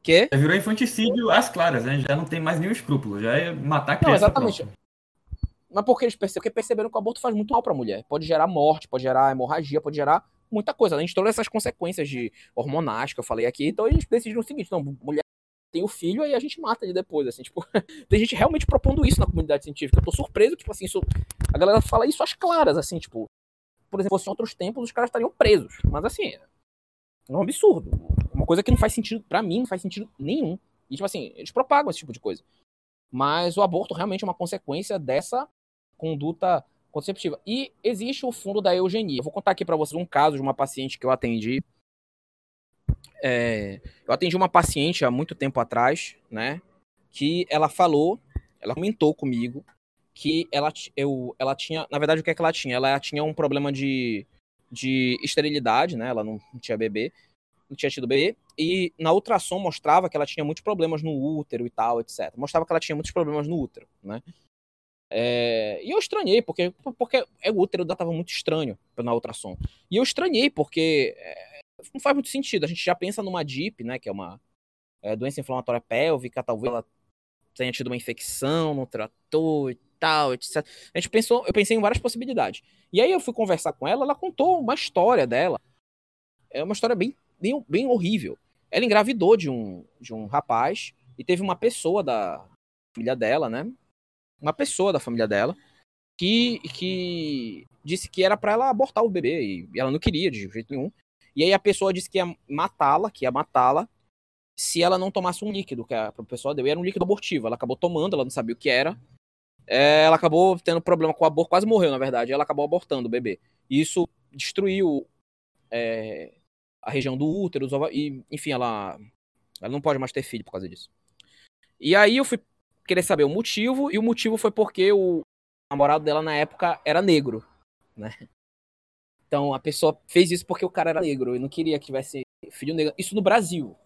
Que? Já virou infanticídio às claras, né? Já não tem mais nenhum escrúpulo, já é matar criança. Não, exatamente. Próxima. Mas porque eles perceberam, porque perceberam que o aborto faz muito mal para a mulher. Pode gerar morte, pode gerar hemorragia, pode gerar muita coisa, além de todas essas consequências de hormonais que eu falei aqui. Então eles decidiram o seguinte: não, mulher tem o filho, aí a gente mata ele depois, assim, tipo, tem gente realmente propondo isso na comunidade científica. Eu tô surpreso, tipo assim, isso, a galera fala isso às claras, assim, tipo, por exemplo, se em outros tempos os caras estariam presos, mas assim, é um absurdo. Uma coisa que não faz sentido, para mim, não faz sentido nenhum. E, tipo assim, eles propagam esse tipo de coisa. Mas o aborto realmente é uma consequência dessa conduta conceptiva. E existe o fundo da eugenia. Eu vou contar aqui para vocês um caso de uma paciente que eu atendi. É, eu atendi uma paciente há muito tempo atrás, né? Que ela falou, ela comentou comigo que ela, eu, ela tinha, na verdade, o que é que ela tinha? Ela tinha um problema de, de esterilidade, né? Ela não, tinha bebê não tinha tido bebê, e na ultrassom mostrava que ela tinha muitos problemas no útero e tal, etc. Mostrava que ela tinha muitos problemas no útero, né? É, e eu estranhei, porque, porque o útero estava muito estranho na ultrassom. E eu estranhei, porque é, não faz muito sentido. A gente já pensa numa DIP, né, que é uma é, doença inflamatória pélvica, talvez ela tenha tido uma infecção no trator e tal, etc. A gente pensou, eu pensei em várias possibilidades. E aí eu fui conversar com ela, ela contou uma história dela. É uma história bem bem, bem horrível. Ela engravidou de um, de um rapaz e teve uma pessoa da família dela, né? Uma pessoa da família dela que, que disse que era para ela abortar o bebê e ela não queria de jeito nenhum. E aí a pessoa disse que ia matá-la, que ia matá-la se ela não tomasse um líquido que a pessoa deu. E era um líquido abortivo. Ela acabou tomando, ela não sabia o que era. É, ela acabou tendo problema com o aborto, quase morreu, na verdade. Ela acabou abortando o bebê. E isso destruiu é, a região do útero, e, enfim, ela, ela não pode mais ter filho por causa disso. E aí eu fui querer saber o motivo, e o motivo foi porque o namorado dela na época era negro, né? Então a pessoa fez isso porque o cara era negro e não queria que tivesse filho negro. Isso no Brasil.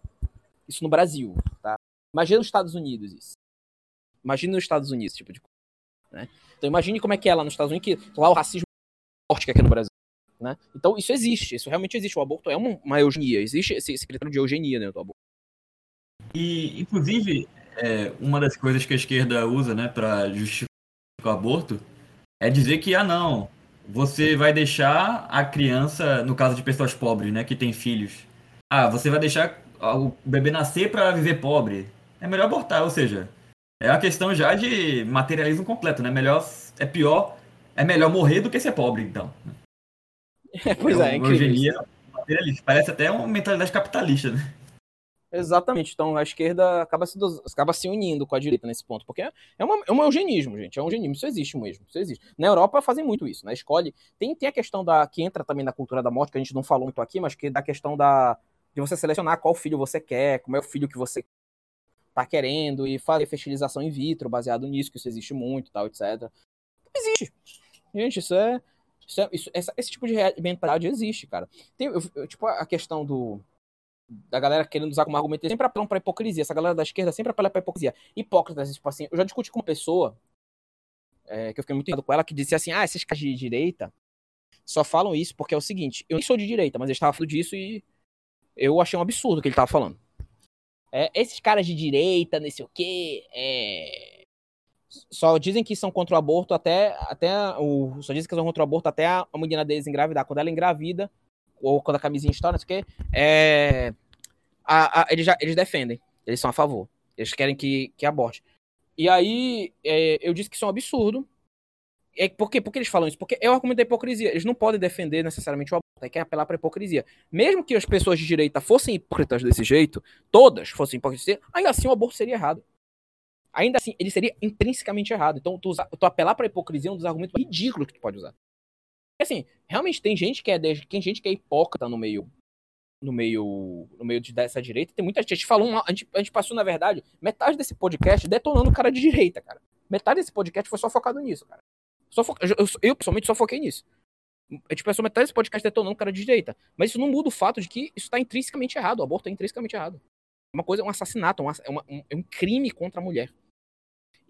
Isso no Brasil, tá? Imagina nos Estados Unidos isso. Imagina nos Estados Unidos esse tipo de coisa. Né? Então imagine como é que é lá nos Estados Unidos, que lá o racismo é forte que é aqui no Brasil. Né? Então isso existe, isso realmente existe. O aborto é uma, uma eugenia, existe esse, esse critério de eugenia dentro do aborto. E, inclusive, é, uma das coisas que a esquerda usa né, para justificar o aborto é dizer que, ah, não, você vai deixar a criança, no caso de pessoas pobres, né, que têm filhos, ah, você vai deixar o bebê nascer para viver pobre. É melhor abortar, ou seja, é uma questão já de materialismo completo, né? Melhor, é pior, é melhor morrer do que ser pobre, então. É, pois é, é, é eugenia materialista. Parece até uma mentalidade capitalista, né? Exatamente. Então a esquerda acaba se, acaba se unindo com a direita nesse ponto. Porque é, uma, é um eugenismo, gente. É um eugenismo. Isso existe mesmo. Isso existe. Na Europa fazem muito isso. Né? escola tem, tem a questão da. que entra também na cultura da morte, que a gente não falou muito aqui, mas que da questão da. de você selecionar qual filho você quer, como é o filho que você tá querendo, e fazer fertilização in vitro baseado nisso, que isso existe muito tal, etc. Existe. Gente, isso é. Isso é isso, essa, esse tipo de mentalidade existe, cara. Tem, eu, eu, tipo, a questão do da galera querendo usar como argumento, sempre apelam pra hipocrisia. Essa galera da esquerda sempre apela pra hipocrisia. Hipócritas, tipo assim, eu já discuti com uma pessoa, é, que eu fiquei muito irritado com ela, que disse assim, ah, esses caras de direita só falam isso porque é o seguinte, eu nem sou de direita, mas ele estava falando disso e eu achei um absurdo o que ele estava falando. É, esses caras de direita, não sei o quê, é... só dizem que são contra o aborto até, até o, só dizem que são contra o aborto até a menina deles engravidar. Quando ela engravida, ou quando a camisinha estoura, não sei o quê, é, a, a, eles, já, eles defendem, eles são a favor, eles querem que, que aborte. E aí, é, eu disse que isso é um absurdo. É, por quê? Por que eles falam isso? Porque é o argumento da hipocrisia. Eles não podem defender necessariamente o aborto, é querem apelar para hipocrisia. Mesmo que as pessoas de direita fossem hipócritas desse jeito, todas fossem hipócritas, ainda assim o aborto seria errado. Ainda assim, ele seria intrinsecamente errado. Então, tu, tu apelar para a hipocrisia é um dos argumentos ridículos que tu pode usar assim, realmente tem gente que é tem gente que é hipócrita no meio no meio no meio de, dessa direita. Tem muita gente, a gente falou, uma, a, gente, a gente passou na verdade metade desse podcast detonando o cara de direita, cara. Metade desse podcast foi só focado nisso, cara. Só fo, eu, eu, pessoalmente só foquei nisso. A gente passou metade desse podcast detonando o cara de direita. Mas isso não muda o fato de que isso está intrinsecamente errado. O aborto é intrinsecamente errado. É uma coisa, é um assassinato, é, uma, um, é um crime contra a mulher.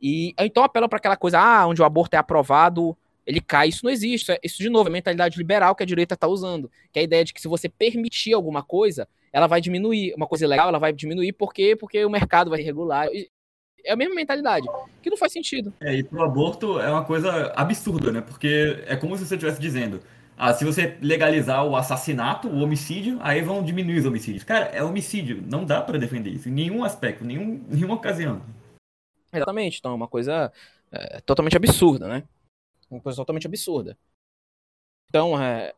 E então apela para aquela coisa, ah, onde o aborto é aprovado ele cai. Isso não existe. Isso, de novo, é a mentalidade liberal que a direita está usando. Que é a ideia de que se você permitir alguma coisa, ela vai diminuir. Uma coisa legal, ela vai diminuir. Por quê? Porque o mercado vai regular. É a mesma mentalidade, que não faz sentido. É, e pro aborto é uma coisa absurda, né? Porque é como se você estivesse dizendo. Ah, se você legalizar o assassinato, o homicídio, aí vão diminuir os homicídios. Cara, é homicídio. Não dá para defender isso em nenhum aspecto, nenhum, nenhuma ocasião. Exatamente. Então é uma coisa é, totalmente absurda, né? Uma coisa totalmente absurda. Então, é,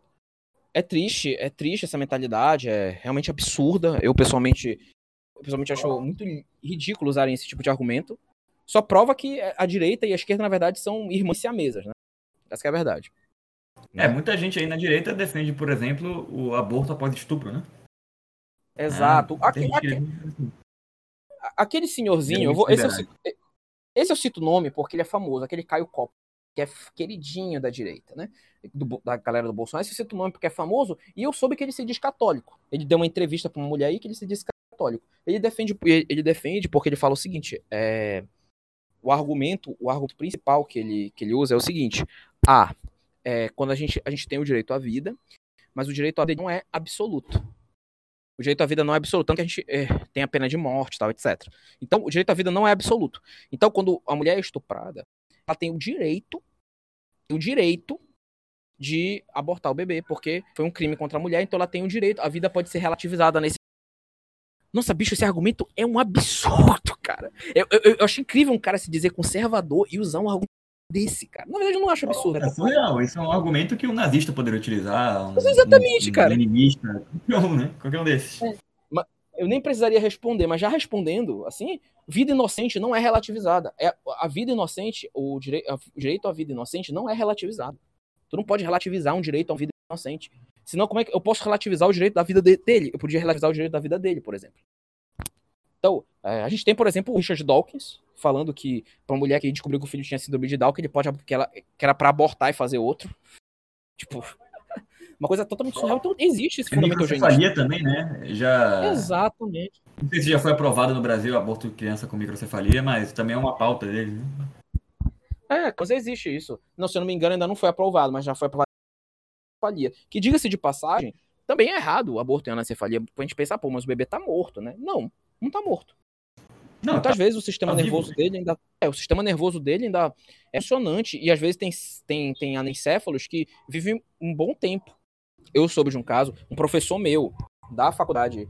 é triste, é triste essa mentalidade, é realmente absurda. Eu pessoalmente, eu pessoalmente acho muito ridículo usarem esse tipo de argumento. Só prova que a direita e a esquerda, na verdade, são irmãs siamesas, né? Essa é a verdade. É, muita gente aí na direita defende, por exemplo, o aborto após estupro, né? Exato. Ah, aquele, aquele, aquele senhorzinho, eu vou, esse, eu cito, esse eu cito o nome porque ele é famoso, aquele Caio Copo que é queridinho da direita, né? Do, da galera do Bolsonaro. Esse cita o nome porque é famoso, e eu soube que ele se diz católico. Ele deu uma entrevista para uma mulher aí que ele se diz católico. Ele defende, ele defende porque ele fala o seguinte: é, o argumento, o argumento principal que ele, que ele usa é o seguinte: a é, quando a gente, a gente tem o direito à vida, mas o direito à vida não é absoluto. O direito à vida não é absoluto, tanto que a gente é, tem a pena de morte, tal, etc. Então, o direito à vida não é absoluto. Então, quando a mulher é estuprada, ela tem o direito, o direito de abortar o bebê, porque foi um crime contra a mulher, então ela tem o direito, a vida pode ser relativizada nesse. Nossa, bicho, esse argumento é um absurdo, cara. Eu, eu, eu acho incrível um cara se dizer conservador e usar um argumento desse, cara. Na verdade, eu não acho absurdo. É surreal. Isso é um argumento que um nazista poderia utilizar. Um, exatamente, um, um cara. Leninista, qualquer um, né? Qualquer um desses. É. Eu nem precisaria responder, mas já respondendo, assim, vida inocente não é relativizada. É, a vida inocente, o, o direito à vida inocente não é relativizado. Tu não pode relativizar um direito à vida inocente. Senão, como é que eu posso relativizar o direito da vida de, dele? Eu podia relativizar o direito da vida dele, por exemplo. Então, é, a gente tem, por exemplo, o Richard Dawkins falando que para uma mulher que descobriu que o filho tinha síndrome de que ele pode que ela que era para abortar e fazer outro. Tipo, uma coisa totalmente surreal. Então existe esse fundamento microcefalia também, né? Já Exatamente. Não sei se já foi aprovado no Brasil aborto de criança com microcefalia, mas também é uma pauta dele, né? É, mas existe isso. Não, se eu não me engano, ainda não foi aprovado, mas já foi aprovado. Que diga-se de passagem, também é errado o aborto em anencefalia. A gente pensar, pô, mas o bebê tá morto, né? Não, não tá morto. Não, Muitas tá, vezes o sistema tá nervoso vivo. dele ainda. É, o sistema nervoso dele ainda é funcionante. E às vezes tem, tem, tem anencéfalos que vivem um bom tempo. Eu soube de um caso, um professor meu da faculdade,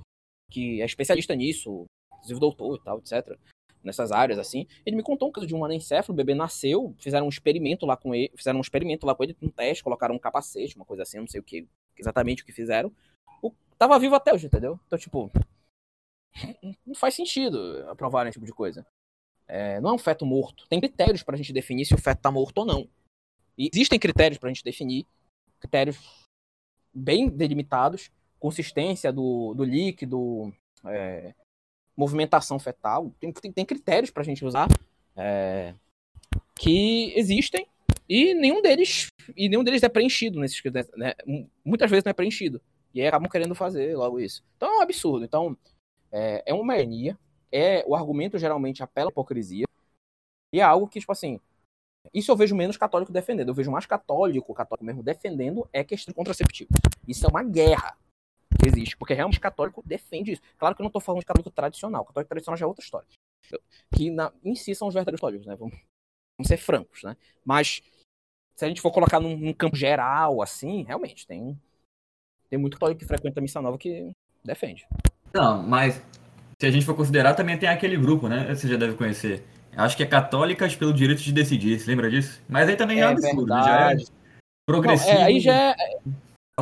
que é especialista nisso, inclusive doutor e tal, etc. Nessas áreas, assim. Ele me contou um caso de um anencéfalo, o bebê nasceu, fizeram um experimento lá com ele, fizeram um experimento lá com ele, um teste, colocaram um capacete, uma coisa assim, não sei o que, exatamente o que fizeram. O, tava vivo até hoje, entendeu? Então, tipo, não faz sentido aprovar esse tipo de coisa. É, não é um feto morto. Tem critérios para a gente definir se o feto está morto ou não. E existem critérios para a gente definir, critérios bem delimitados, consistência do, do líquido, é, movimentação fetal. Tem, tem, tem critérios para a gente usar é, que existem e nenhum deles e nenhum deles é preenchido nesses né? muitas vezes não é preenchido e aí acabam querendo fazer logo isso. Então é um absurdo. Então é, é uma hernia, é, o argumento geralmente apela à hipocrisia, e é algo que, tipo assim, isso eu vejo menos católico defendendo. Eu vejo mais católico, católico mesmo, defendendo é questão contraceptiva. Isso é uma guerra que existe, porque realmente católico defende isso. Claro que eu não estou falando de católico tradicional. Católico tradicional já é outra história. Que na, em si são os verdadeiros católicos, né? Vamos, vamos, ser francos, né? Mas se a gente for colocar num, num, campo geral, assim, realmente tem, tem muito católico que frequenta a missa nova que defende. Não, mas se a gente for considerar, também tem aquele grupo, né? Você já deve conhecer. Acho que é Católicas pelo Direito de Decidir, você lembra disso? Mas aí também é, é absurdo, já é progressivo. Não, é, aí já é.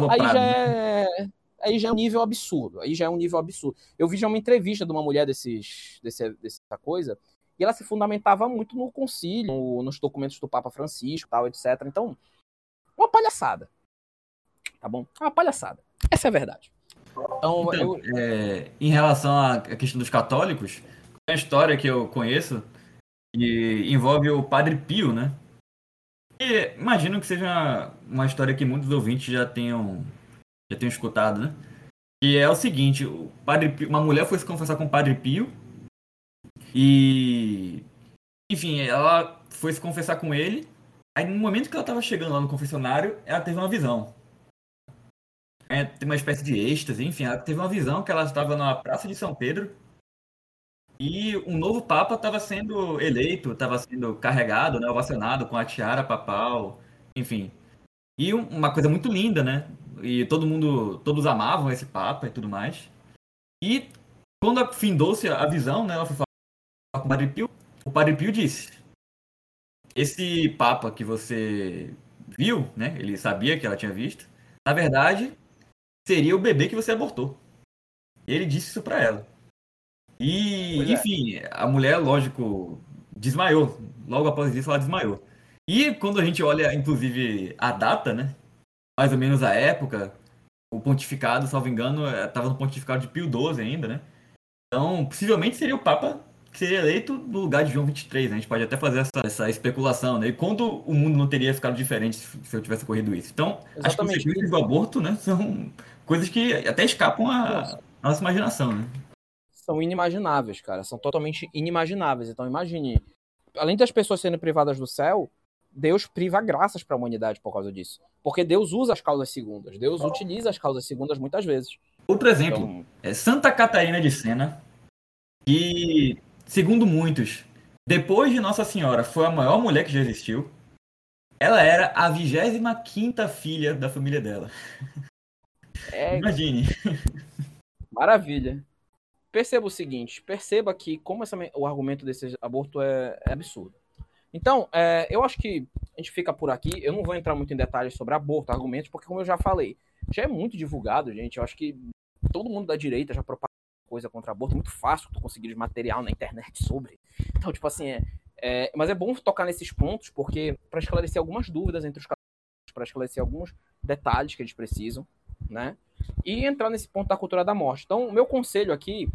Aí já né? é. Aí já é um nível absurdo. Aí já é um nível absurdo. Eu vi já uma entrevista de uma mulher desses, desse, dessa coisa, e ela se fundamentava muito no concílio, nos documentos do Papa Francisco, tal, etc. Então, uma palhaçada. Tá bom? Uma palhaçada. Essa é a verdade. Então, então eu... é, em relação à questão dos católicos, uma história que eu conheço que envolve o Padre Pio, né? E imagino que seja uma história que muitos ouvintes já tenham, já tenham escutado, né? E é o seguinte, o Padre Pio, uma mulher foi se confessar com o Padre Pio e enfim, ela foi se confessar com ele. Aí no momento que ela estava chegando lá no confessionário, ela teve uma visão é, tem uma espécie de êxtase, enfim, ela teve uma visão que ela estava na Praça de São Pedro e um novo Papa estava sendo eleito, estava sendo carregado, né, ovacionado com a tiara papal, enfim. E uma coisa muito linda, né? E todo mundo, todos amavam esse Papa e tudo mais. E quando findou-se a visão, né, ela foi falar com o Padre Pio, o Padre Pio disse: Esse Papa que você viu, né? Ele sabia que ela tinha visto. Na verdade, seria o bebê que você abortou. Ele disse isso para ela. E, é. enfim, a mulher, lógico, desmaiou. Logo após isso, ela desmaiou. E quando a gente olha, inclusive, a data, né? Mais ou menos a época, o pontificado, salvo engano, estava é, no pontificado de Pio XII ainda, né? Então, possivelmente seria o Papa que seria eleito no lugar de João 23, né? A gente pode até fazer essa, essa especulação, né? E quando o mundo não teria ficado diferente se eu tivesse ocorrido isso. Então, Exatamente. as consequências do aborto, né, são coisas que até escapam a, a nossa imaginação, né? São inimagináveis, cara. São totalmente inimagináveis. Então, imagine, além das pessoas sendo privadas do céu, Deus priva graças para a humanidade por causa disso. Porque Deus usa as causas segundas. Deus utiliza as causas segundas muitas vezes. Outro exemplo então... é Santa Catarina de Sena, que, segundo muitos, depois de Nossa Senhora, foi a maior mulher que já existiu. ela era a 25 filha da família dela. É, Imagine. maravilha. Perceba o seguinte, perceba que como essa, o argumento desse aborto é, é absurdo. Então, é, eu acho que a gente fica por aqui. Eu não vou entrar muito em detalhes sobre aborto, argumentos, porque como eu já falei, já é muito divulgado, gente. Eu acho que todo mundo da direita já propaga coisa contra aborto. Muito fácil tu conseguir material na internet sobre. Então, tipo assim, é, é mas é bom tocar nesses pontos, porque para esclarecer algumas dúvidas entre os para esclarecer alguns detalhes que eles precisam, né? E entrar nesse ponto da cultura da morte. Então, o meu conselho aqui,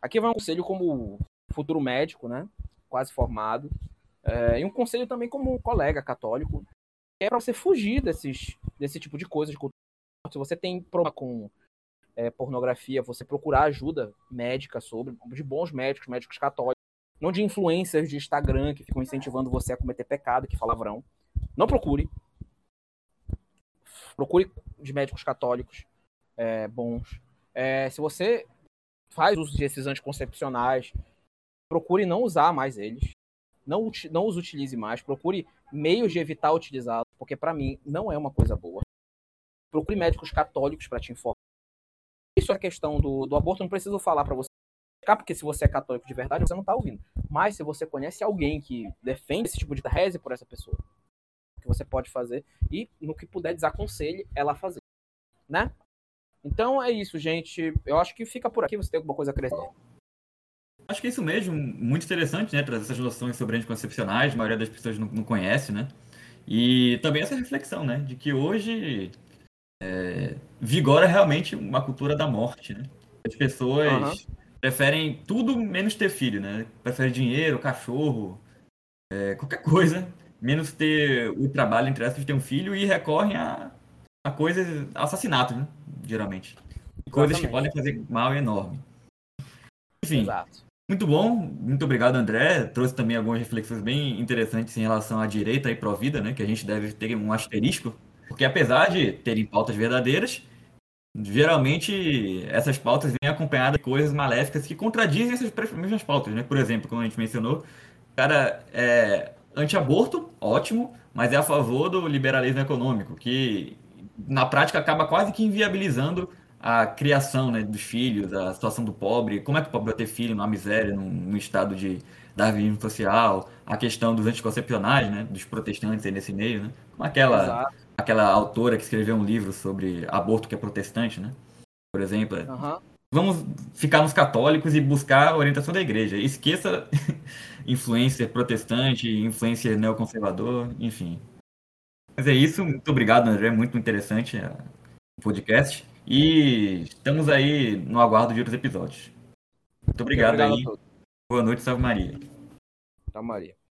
aqui vai um conselho como futuro médico, né? Quase formado, é, e um conselho também como colega católico, é para você fugir desses, desse tipo de coisa de cultura. Se você tem problema com é, pornografia, você procurar ajuda médica sobre, de bons médicos, médicos católicos, não de influencers de Instagram que ficam incentivando você a cometer pecado, que falavrão. Não procure. Procure de médicos católicos é, bons. É, se você faz uso desses anticoncepcionais, procure não usar mais eles não, não os utilize mais, procure meios de evitar utilizá-los, porque para mim não é uma coisa boa. Procure médicos católicos para te informar. Isso é a questão do, do aborto, não preciso falar para você, porque se você é católico de verdade, você não está ouvindo. Mas se você conhece alguém que defende esse tipo de reze por essa pessoa, que você pode fazer e no que puder desaconselhe ela a fazer, né? Então é isso, gente. Eu acho que fica por aqui. Você tem alguma coisa a acrescentar? Acho que é isso mesmo, muito interessante, né? Trazer essas noções sobre anticoncepcionais, a maioria das pessoas não, não conhece, né? E também essa reflexão, né? De que hoje é, vigora realmente uma cultura da morte, né? As pessoas uhum. preferem tudo menos ter filho, né? Preferem dinheiro, cachorro, é, qualquer coisa, menos ter o trabalho, entre aspas, de ter um filho e recorrem a, a coisas, assassinatos, né? Geralmente. Coisas Exatamente. que podem fazer mal enorme. Enfim, Exato. Muito bom, muito obrigado, André. Trouxe também algumas reflexões bem interessantes em relação à direita e pró-vida, né? Que a gente deve ter um asterisco, porque apesar de terem pautas verdadeiras, geralmente essas pautas vêm acompanhadas de coisas maléficas que contradizem essas mesmas pautas, né? Por exemplo, como a gente mencionou, o cara é anti-aborto, ótimo, mas é a favor do liberalismo econômico, que na prática acaba quase que inviabilizando a criação né, dos filhos, a situação do pobre, como é que o pobre vai ter filho numa miséria, num, num estado de darwinismo social, a questão dos anticoncepcionais, né, dos protestantes aí nesse meio, né, como aquela, aquela autora que escreveu um livro sobre aborto que é protestante, né, por exemplo. Uhum. Vamos ficar nos católicos e buscar a orientação da igreja. Esqueça influência protestante, influência neoconservador, enfim. Mas é isso, muito obrigado, André, muito interessante o podcast. E estamos aí no aguardo de outros episódios. Muito obrigado, obrigado aí. Boa noite, Salve Maria. Salve Maria.